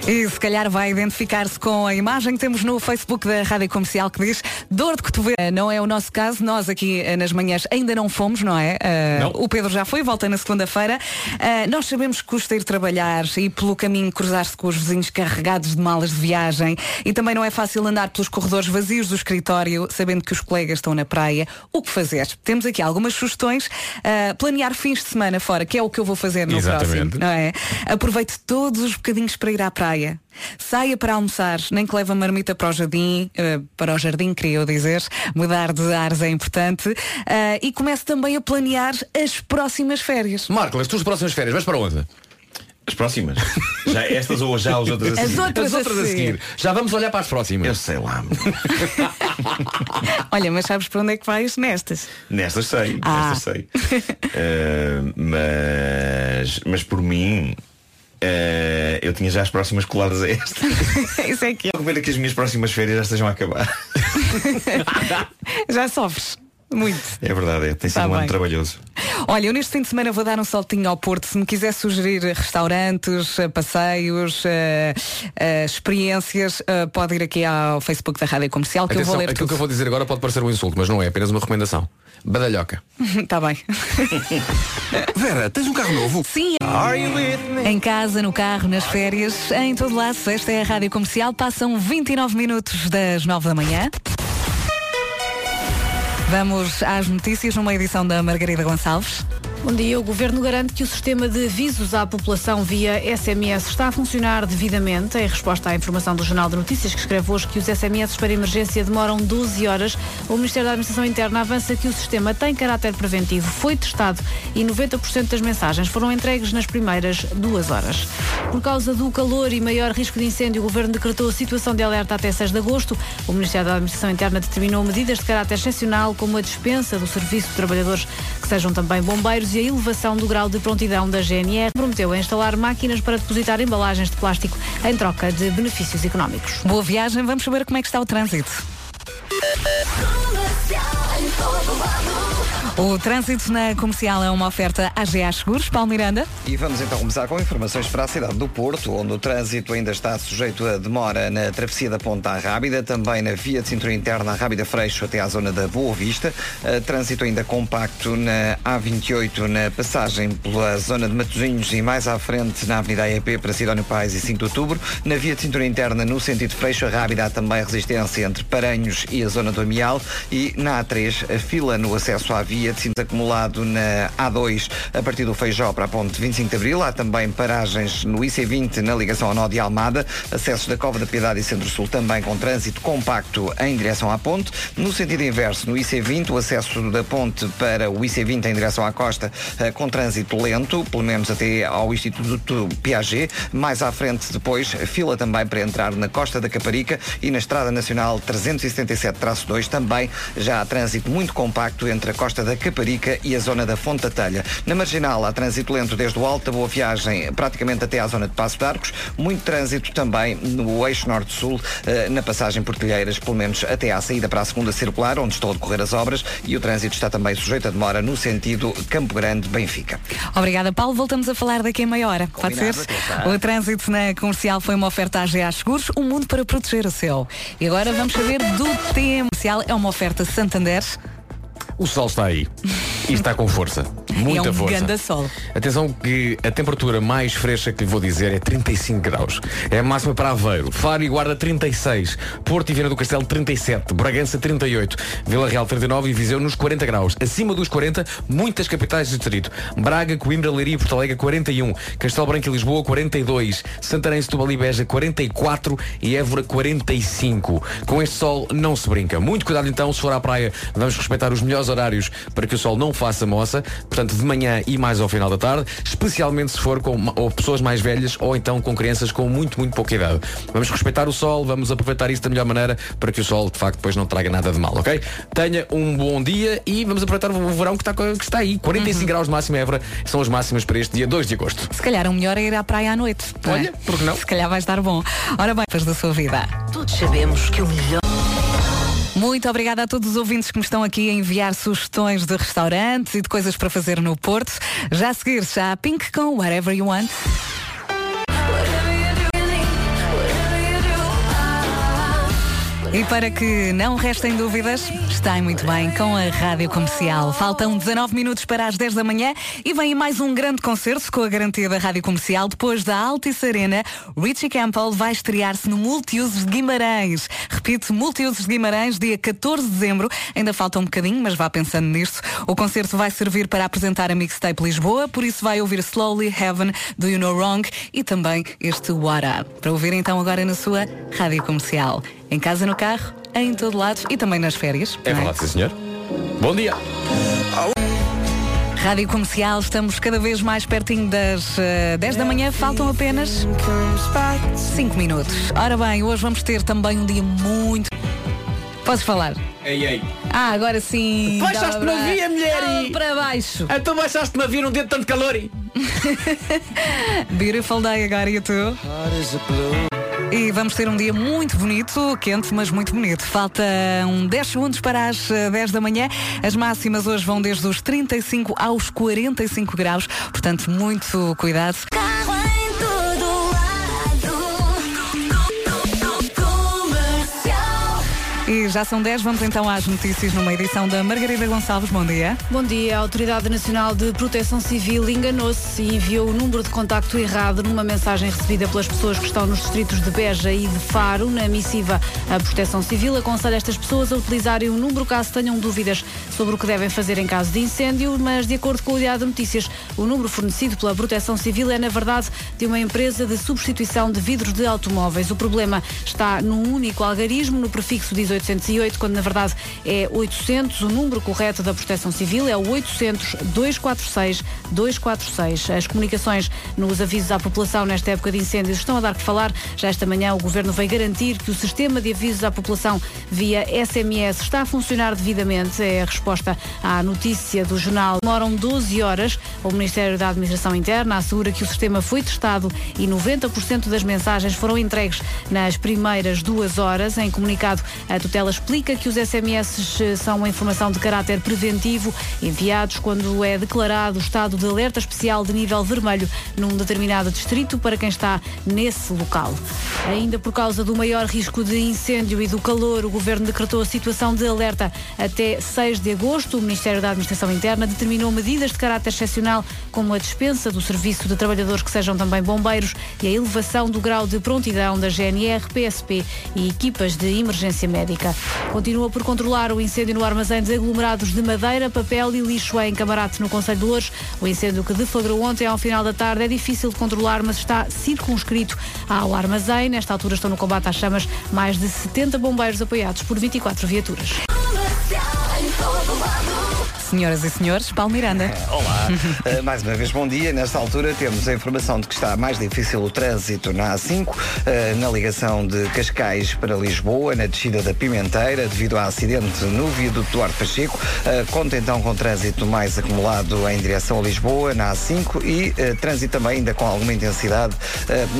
E se calhar vai identificar-se com a imagem que temos no Facebook da Rádio Comercial que diz dor de cotovelo. Eh, Não é o nosso caso, nós aqui eh, nas manhãs ainda não fomos, não é? Eh, Não. O Pedro já foi, volta na segunda-feira. Eh, nós sabemos que custa ir trabalhar e pelo caminho cruzar-se com os vizinhos carregados de malas de viagem e também não é fácil andar pelos corredores vazios do escritório, sabendo que os colegas estão na praia. O que fazer? Temos aqui algumas sugestões. Eh, planear fins de semana fora, que é o que eu vou fazer no Exatamente. próximo. Não é? Aproveite todos os bocadinhos para ir à praia. Saia para almoçar, nem que leve a marmita para o jardim, eh, para o jardim, queria eu dizer. Mudar de ares é importante. Eh, e comece também a planear as próximas férias. Marco, as tuas próximas férias, vais para onde? As próximas? Já estas ou já as outras a As seguir? outras As outras a seguir. Já vamos olhar para as próximas. Eu sei lá. Olha, mas sabes para onde é que vais nestas? Nestas sei, Ah. nestas sei. Eh, mas, mas por mim, eh, eu tinha já as próximas coladas a esta. Isso é que Eu recomendo que as minhas próximas férias já estejam a acabar. já sofres. Muito. É verdade, é. tem sido Tá um ano bem. trabalhoso. Olha, eu neste fim de semana vou dar um saltinho ao Porto. Se me quiser sugerir restaurantes, eh, passeios, eh, eh, experiências, eh, pode ir aqui ao Facebook da Rádio Comercial que eu Atenção, vou ler aquilo que eu tudo. vou dizer agora pode parecer um insulto, mas não é, apenas uma recomendação. Badalhoca. Está bem. Vera, tens um carro novo? Sim. Em casa, no carro, nas férias, em todo lado. Esta é a Rádio Comercial. Passam 29 minutos das 9 da manhã. Vamos às notícias numa edição da Margarida Gonçalves. Bom dia. O Governo garante que o sistema de avisos à população via SMS está a funcionar devidamente. Em resposta à informação do Jornal de Notícias, que escreve hoje que os SMS para emergência demoram 12 horas, o Ministério da Administração Interna avança que o sistema tem caráter preventivo, foi testado e 90% das mensagens foram entregues nas primeiras duas horas. Por causa do calor e maior risco de incêndio, o Governo decretou a situação de alerta até 6 de agosto. O Ministério da Administração Interna determinou medidas de caráter excepcional, como a dispensa do serviço de trabalhadores que sejam também bombeiros e a elevação do grau de prontidão da GNR. Prometeu a instalar máquinas para depositar embalagens de plástico em troca de benefícios económicos. Boa viagem, vamos saber como é que está o trânsito. O trânsito na comercial é uma oferta AGA Seguros. Paulo Miranda. E vamos então começar com informações para a cidade do Porto, onde o trânsito ainda está sujeito a demora na travessia da Ponta Rábida, também na via de cintura interna Rábida Freixo até à zona da Boa Vista. Uh, trânsito ainda compacto na A28, na passagem pela zona de Matosinhos e mais à frente na Avenida AEP para Sidónio Pais e 5 de Outubro. Na via de cintura interna, no sentido Freixo Rábida, há também resistência entre Paranhos e a zona do Amial. E na A3, a fila no acesso à via via de cinto acumulado na A2 a partir do Feijó para a ponte 25 de Abril. Há também paragens no IC20 na ligação ao nó de Almada, acessos da Cova da Piedade e Centro-Sul também com trânsito compacto em direção à ponte. No sentido inverso, no IC20, o acesso da ponte para o IC20 em direção à costa eh, com trânsito lento, pelo menos até ao Instituto Piaget. Mais à frente depois, fila também para entrar na costa da Caparica e na Estrada Nacional 377-2 também já há trânsito muito compacto entre a costa da Caparica e a zona da Fonte da Telha. Na Marginal há trânsito lento desde o Alto da Boa Viagem praticamente até à zona de Passo de Arcos. Muito trânsito também no eixo norte-sul, eh, na passagem por Telheiras, pelo menos até à saída para a segunda circular, onde estão a decorrer as obras, e o trânsito está também sujeito a demora no sentido Campo Grande-Benfica. Obrigada, Paulo. Voltamos a falar daqui a meia hora. Pode ser? O trânsito na comercial foi uma oferta à GA Seguros, um mundo para proteger o seu. E agora vamos saber do tempo. Comercial é uma oferta Santander. O sol está aí. E está com força. Muita é um força. ganda sol. Atenção que a temperatura mais fresca que lhe vou dizer é 35 graus. É a máxima para Aveiro. Faro e Guarda 36. Porto e Viana do Castelo 37. Bragança 38. Vila Real 39 e Viseu nos 40 graus. Acima dos 40, muitas capitais do distrito. Braga, Coimbra, Leiria e Porto Alegre 41. Castelo Branco e Lisboa 42. Santarém, Setúbal e Beja 44 e Évora 45. Com este sol não se brinca. Muito cuidado então, se for à praia, vamos respeitar os melhores horários para que o sol não faça moça. Portanto, de manhã e mais ao final da tarde, especialmente se for com ou pessoas mais velhas ou então com crianças com muito, muito pouca idade. Vamos respeitar o sol, vamos aproveitar isso da melhor maneira para que o sol, de facto, depois não traga nada de mal, ok? Tenha um bom dia e vamos aproveitar o verão que está, que está aí. 45 graus de máxima Évora são os máximos para este dia 2 de agosto. Se calhar o melhor é ir à praia à noite. é? Olha, por que não? Se calhar vai estar bom. Ora bem, depois da sua vida. Todos sabemos que o melhor. Muito obrigada a todos os ouvintes que me estão aqui a enviar sugestões de restaurantes e de coisas para fazer no Porto. Já a seguir, já a Pink com Whatever You Want. E para que não restem dúvidas, está muito bem com a Rádio Comercial. Faltam 19 minutos para as 10 da manhã e vem mais um grande concerto com a garantia da Rádio Comercial. Depois da Altice Arena, Richie Campbell vai estrear-se no Multiusos de Guimarães. Repito, Multiusos de Guimarães, dia 14 de dezembro. Ainda falta um bocadinho, mas vá pensando nisto. O concerto vai servir para apresentar a Mixtape Lisboa, por isso vai ouvir Slowly Heaven do You Know Wrong e também este What Up. Para ouvir então agora na sua Rádio Comercial. Em casa, no carro, em todo lado e também nas férias. É não verdade, sim senhor. Bom dia. Rádio Comercial, estamos cada vez mais pertinho das eh, 10 da manhã, faltam apenas 5 minutos. Ora bem, hoje vamos ter também um dia muito. Podes falar? Ei, ei. Ah, agora sim. Baixaste-me a via, mulher, Para baixo. Então baixaste-me a vir num dia de tanto calor. e- Beautiful day agora e tu? E vamos ter um dia muito bonito, quente, mas muito bonito. Faltam 10 segundos para as eh, 10 da manhã. As máximas hoje vão desde os 35 aos 45 graus, portanto, muito cuidado. E já são 10, vamos então às notícias numa edição da Margarida Gonçalves. Bom dia. Bom dia. A Autoridade Nacional de Proteção Civil enganou-se e enviou o número de contacto errado numa mensagem recebida pelas pessoas que estão nos distritos de Beja e de Faro. Na missiva, a Proteção Civil aconselha estas pessoas a utilizarem o número caso tenham dúvidas sobre o que devem fazer em caso de incêndio, mas de acordo com o Diário de Notícias, o número fornecido pela Proteção Civil é, na verdade, de uma empresa de substituição de vidros de automóveis. O problema está num único algarismo, no prefixo 1808, quando na verdade é 800. O número correto da Proteção Civil é o 800 246 246. As comunicações nos avisos à população nesta época de incêndios estão a dar que falar. Já esta manhã o Governo veio garantir que o sistema de avisos à população via SMS está a funcionar devidamente. É a resposta à notícia do jornal. Demoram 12 horas. O Ministério da Administração Interna assegura que o sistema foi testado e 90% das mensagens foram entregues nas primeiras duas horas. Em comunicado, a tutela explica que os SMS são uma informação de caráter preventivo enviados quando é declarado estado de alerta especial de nível vermelho num determinado distrito para quem está nesse local. Ainda por causa do maior risco de incêndio e do calor, o Governo decretou a situação de alerta até 6 de agosto. O Ministério da Administração Interna determinou medidas de caráter excepcional, como a dispensa do serviço de trabalhadores que sejam também bombeiros e a elevação do grau de prontidão da GNR, PSP e equipas de emergência médica. Fábrica. Continua por controlar o incêndio no armazém de aglomerados de madeira, papel e lixo em Camarate, no Conselho de Louros. O incêndio que deflagrou ontem ao final da tarde é difícil de controlar, mas está circunscrito ao armazém. Nesta altura estão no combate às chamas mais de 70 bombeiros apoiados por 24 viaturas. Senhoras e senhores, Paulo Miranda. Olá, Uh, mais uma vez bom dia. Nesta altura temos a informação de que está mais difícil o trânsito na A5, uh, na ligação de Cascais para Lisboa, na descida da Pimenteira, devido a acidente no viaduto Duarte Pacheco. Uh, conta então com trânsito mais acumulado em direção a Lisboa, na A5, e trânsito também ainda com alguma intensidade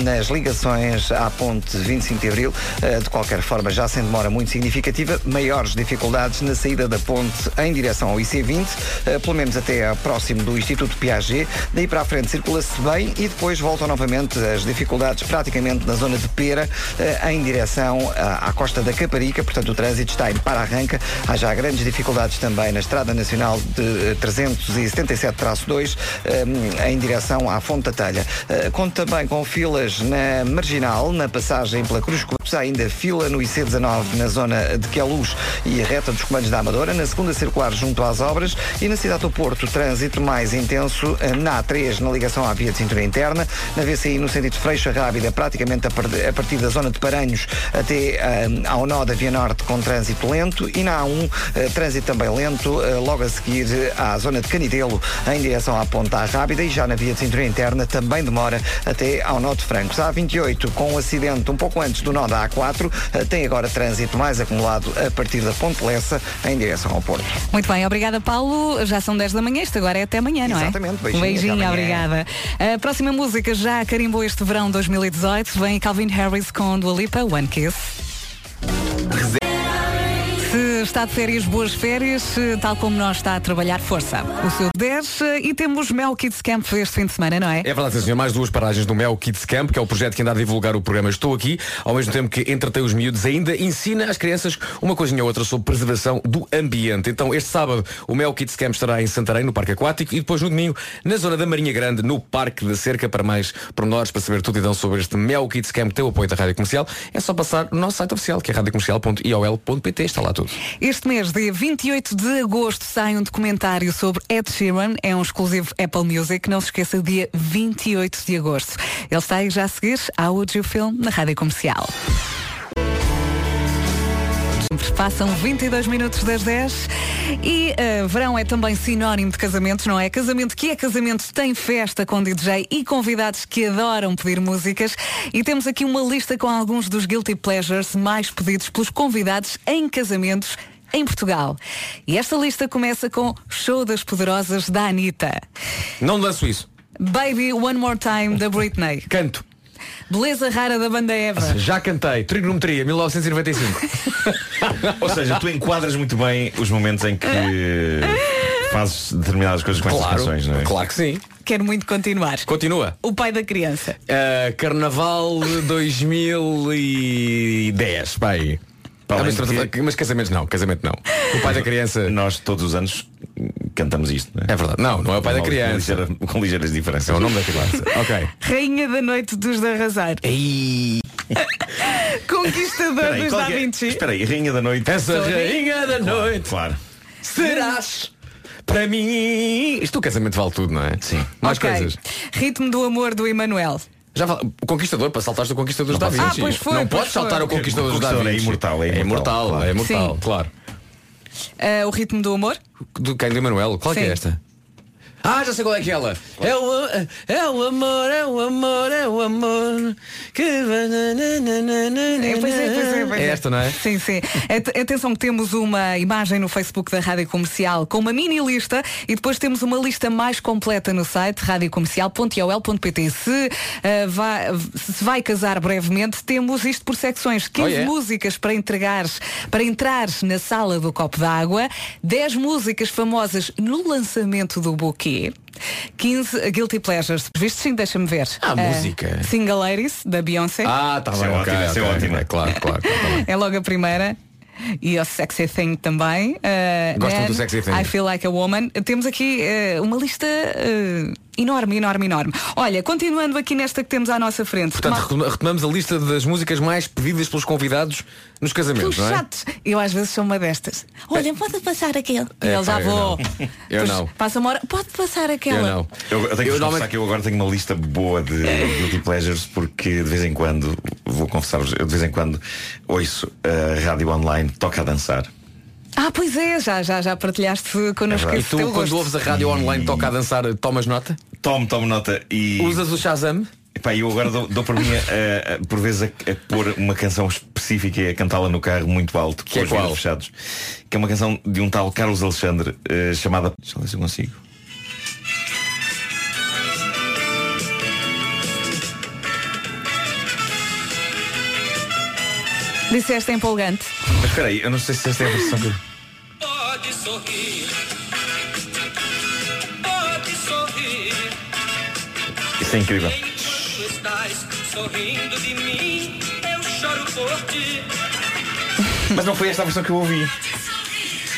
nas ligações à ponte 25 de Abril. De qualquer forma, já sem demora muito significativa, maiores dificuldades na saída da ponte em direção ao IC20, uh, pelo menos até próximo do Instituto Piaget. Daí para a frente circula-se bem e depois voltam novamente as dificuldades praticamente na zona de Pera, uh, em direção à, à costa da Caparica. Portanto, o trânsito está em para-arranca. Há já grandes dificuldades também na Estrada Nacional de eh, 377-2, eh, em direção à Fonte da Telha. Eh, Conto também com filas na Marginal, na passagem pela Cruz. Há ainda fila no IC19 na zona de Queluz e a reta dos comandos da Amadora, na segunda circular junto às obras e na cidade do Porto, trânsito mais intenso eh, na A3, na ligação à via de cintura interna, na VCI no sentido Freixa Rábida, praticamente a par- a partir da zona de Paranhos até eh, ao nó da Via Norte com trânsito lento e na A1, eh, trânsito também lento, eh, logo a seguir à zona de Canidelo, em direção à Ponta Rábida e já na via de cintura interna também demora até ao nó de Francos. A A28, com um acidente um pouco antes do nó da A4, eh, tem agora trânsito mais acumulado a partir da Ponte Lessa em direção ao Porto. Muito bem, obrigada Paulo. Já são 10 da manhã, isto agora é até amanhã, não é? Exatamente, Um beijinho, beijinho, até amanhã. obrigada. A próxima música já carimbou este verão 2018. Vem Calvin Harris com Dua Lipa, One Kiss. Se está de férias, boas férias, tal como nós está a trabalhar, força. O seu 10 eh, e temos Mel Kids Camp este fim de semana, não é? É verdade, senhor. Mais duas paragens do Mel Kids Camp, que é o projeto que anda a divulgar o programa Estou Aqui, ao mesmo tempo que entretém os miúdos, ainda ensina às crianças uma coisinha ou outra sobre preservação do ambiente. Então, este sábado, o Mel Kids Camp estará em Santarém, no Parque Aquático, e depois no domingo, na zona da Marinha Grande, no Parque da Cerca, para mais pormenores, para saber tudo então sobre este Mel Kids Camp, o apoio da Rádio Comercial, é só passar no nosso site oficial, que é radiocomercial.iol.pt, está lá tudo. Este mês, dia 28 de agosto, sai um documentário sobre Ed Sheeran, é um exclusivo Apple Music, não se esqueça, dia 28 de agosto. Ele sai já a seguir ao Audio Film na Rádio Comercial. Passam 22 minutos das 10 e eh, verão é também sinónimo de casamentos, não é? Casamento que é casamento tem festa com DJ e convidados que adoram pedir músicas e temos aqui uma lista com alguns dos guilty pleasures mais pedidos pelos convidados em casamentos em Portugal. E esta lista começa com Show das Poderosas da Anitta. Não danço isso. Baby One More Time da Britney. Canto. Beleza Rara da Banda Eva. Já cantei. Trigonometria, 1995. Ou seja, tu enquadras muito bem os momentos em que fazes determinadas coisas com estas Claro, canções, não é? claro que sim. Quero muito continuar. Continua. O pai da criança. Uh, Carnaval 2010, pai. Para Ah, mas, que- mas casamento não, casamento não. O pai da criança. Nós todos os anos cantamos isto, não É verdade. Não, não é o pai da Com criança. ligeira- com ligeiras diferenças. É o nome da criança. ok. Rainha da Noite dos de Arrasar. Ei. Conquistador aí, dos Da é- Vinci. Espera aí, Rainha da Noite. Essa rainha da noite Claro. serás para mim. Isto o casamento vale tudo, não é? Sim. Mais Ok. coisas. Ritmo do amor do Emanuel. Já fala... O Conquistador, para saltares o Conquistador da pode Vinci. Ah, pois foi, não pois podes saltar foi. o Conquistador O dos Da Conquistador é Vinci. imortal, é É imortal, imortal, claro. é imortal, claro. Ah, o ritmo do amor. Do quem do Emanuel? Qual que é esta? Ah, já sei qual é que é ela. É o, é o amor, é o amor, é o amor. Que... É, pois é, pois é, pois É é. esta, não é? Sim, sim. At- Atenção que temos uma imagem no Facebook da Rádio Comercial com uma mini lista e depois temos uma lista mais completa no site radiocomercial.iol.pt. Se, ah, vai, se vai casar brevemente, temos isto por secções. 15 Oh, yeah. músicas para entregar, para entrar na sala do copo d'água, 10 músicas famosas no lançamento do buquê. 15 Guilty Pleasures. Visto sim, deixa-me ver. Ah, música. Single Ladies, da Beyoncé. Ah, tá Isso bem, é ok, ótimo, isso é ok, ótimo. ok, Claro, claro. claro, tá. É logo a primeira. E o Sexy Thing também. Uh, Gosto Man, do Sexy Thing. I Feel Like a Woman. Temos aqui uh, uma lista uh, enorme, enorme, enorme. Olha, continuando aqui nesta que temos à nossa frente. Portanto, Mar- retomamos a lista das músicas mais pedidas pelos convidados nos casamentos, Pelos não é? chatos. Eu às vezes sou uma destas. Olha, pode passar aquele. E É, ele já pá, eu vou. não. Eu não. Passa uma hora. Pode passar aquela. Eu não. Eu, eu tenho que Eu confessar normalmente- que eu agora tenho uma lista boa de guilty pleasures porque de vez em quando, vou confessar-vos, eu de vez em quando ouço a rádio online, toca a dançar. Ah, pois é, já, já, já partilhaste connosco É E tu, teu quando gosto. ouves a rádio online toca a dançar, tomas nota? Tomo, tomo nota e. Usas o Shazam? Epá, eu agora dou, dou por mim, a- a- por vezes, a, a pôr uma canção específica e a cantá-la no carro muito alto, Que é com os vidros qual? fechados. Que é uma canção de um tal Carlos Alexandre, eh, chamada. Deixa eu ver se eu consigo. Disseste empolgante. Mas espera aí, eu não sei se esta é a versão que. eu- Pode sorrir. Pode sorrir. Isso é incrível. Enquanto estás sorrindo de mim, eu choro por ti. Mas não foi esta a versão que eu ouvi.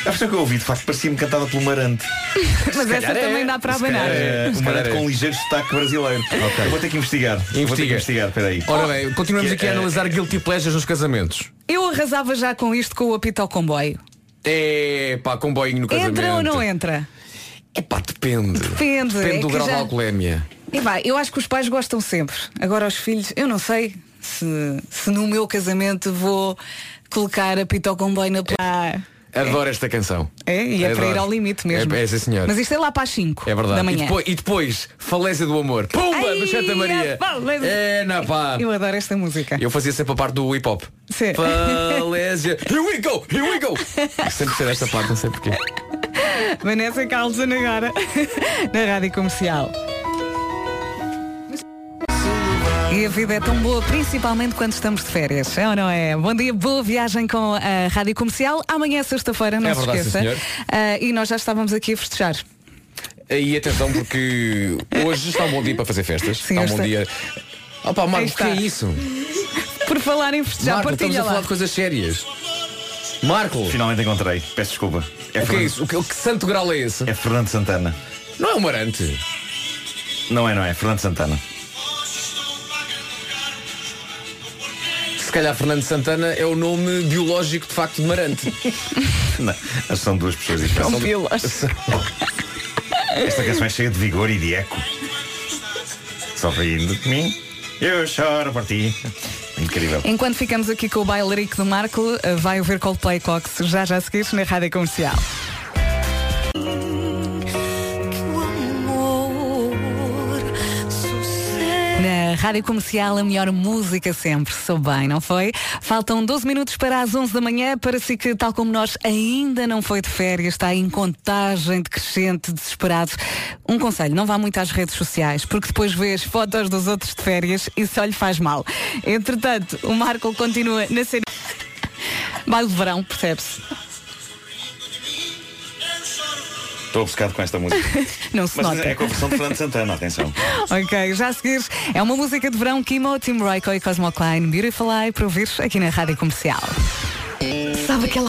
A versão que eu ouvi, de facto, parecia-me cantada pelo Marante. Mas essa calhar é. também dá para abanar. é Se um Marante calhar é. com um ligeiro sotaque brasileiro. Eu vou ter que investigar. Vou ter que Investiga. investigar, espera aí. Ora bem, continuamos Que aqui a é- analisar guilty pleasures nos casamentos. Eu arrasava já com isto com o apito ao comboio. É pá, comboinho no casamento. Entra ou não entra? É pá, depende. Depende. Depende é do grau já- de alcoolemia. E vai, eu acho que os pais gostam sempre. Agora os filhos, eu não sei se, se no meu casamento vou colocar apito ao comboio na placa. Adoro esta canção. É, e é para Adoro. ir ao limite mesmo. É, é sim, senhor. Mas isto é lá para as 5 É verdade. da E manhã. depois, e depois, falésia do amor. Pumba, Ai, do Santa Maria. falésia. É, na pá. Eu adoro esta música. Eu fazia sempre a parte do hip hop. Sim. Falésia. Here we go, here we go. Sempre ser esta parte, não sei porquê. Vanessa Carlson agora na Rádio Comercial. E a vida é tão boa, principalmente quando estamos de férias, é ou não é? Bom dia, boa viagem com a Rádio Comercial. Amanhã é sexta-feira, não É se verdade, sim, esqueça. senhor. Ah, e nós já estávamos aqui a festejar. E atenção porque hoje está um bom dia para fazer festas. Sim, está um bom dia. Opa, Marco, o que é isso? Por falar em festejar, Marco, estamos partilha a falar lá. de coisas sérias. Marco, Finalmente encontrei. Peço desculpa. o que é isso? O que, o que santo grau é esse? É Fernando Santana. Não é um marante. Não é, não é. Fernando Santana. Calhar Fernando Santana é o nome biológico de facto de marante. Não, são duas pessoas diferentes. São pilas. Esta canção é cheia de vigor e de eco. Sorrindo de mim, eu choro por ti. Incrível. Enquanto ficamos aqui com o bailarico do Marco, vai ouvir Coldplay Cox já já a seguir na Rádio Comercial. Rádio Comercial, a melhor música sempre. Sou bem, não foi? Faltam 12 minutos para as 11 da manhã, para si que, tal como nós, ainda não foi de férias, está em contagem decrescente, desesperado. Um conselho, não vá muito às redes sociais, porque depois vês fotos dos outros de férias e só lhe faz mal. Entretanto, o Marco continua na série. Baile de verão, percebe-se. Estou obcecado com esta música. Não se Mas nota. é com a versão de Fernando Santana, atenção. Ok, já a seguir é uma música de verão Kimo, Tim Royco e Cosmo Klein, Beautiful Eye, para ouvir aqui na Rádio Comercial. Sabe aquela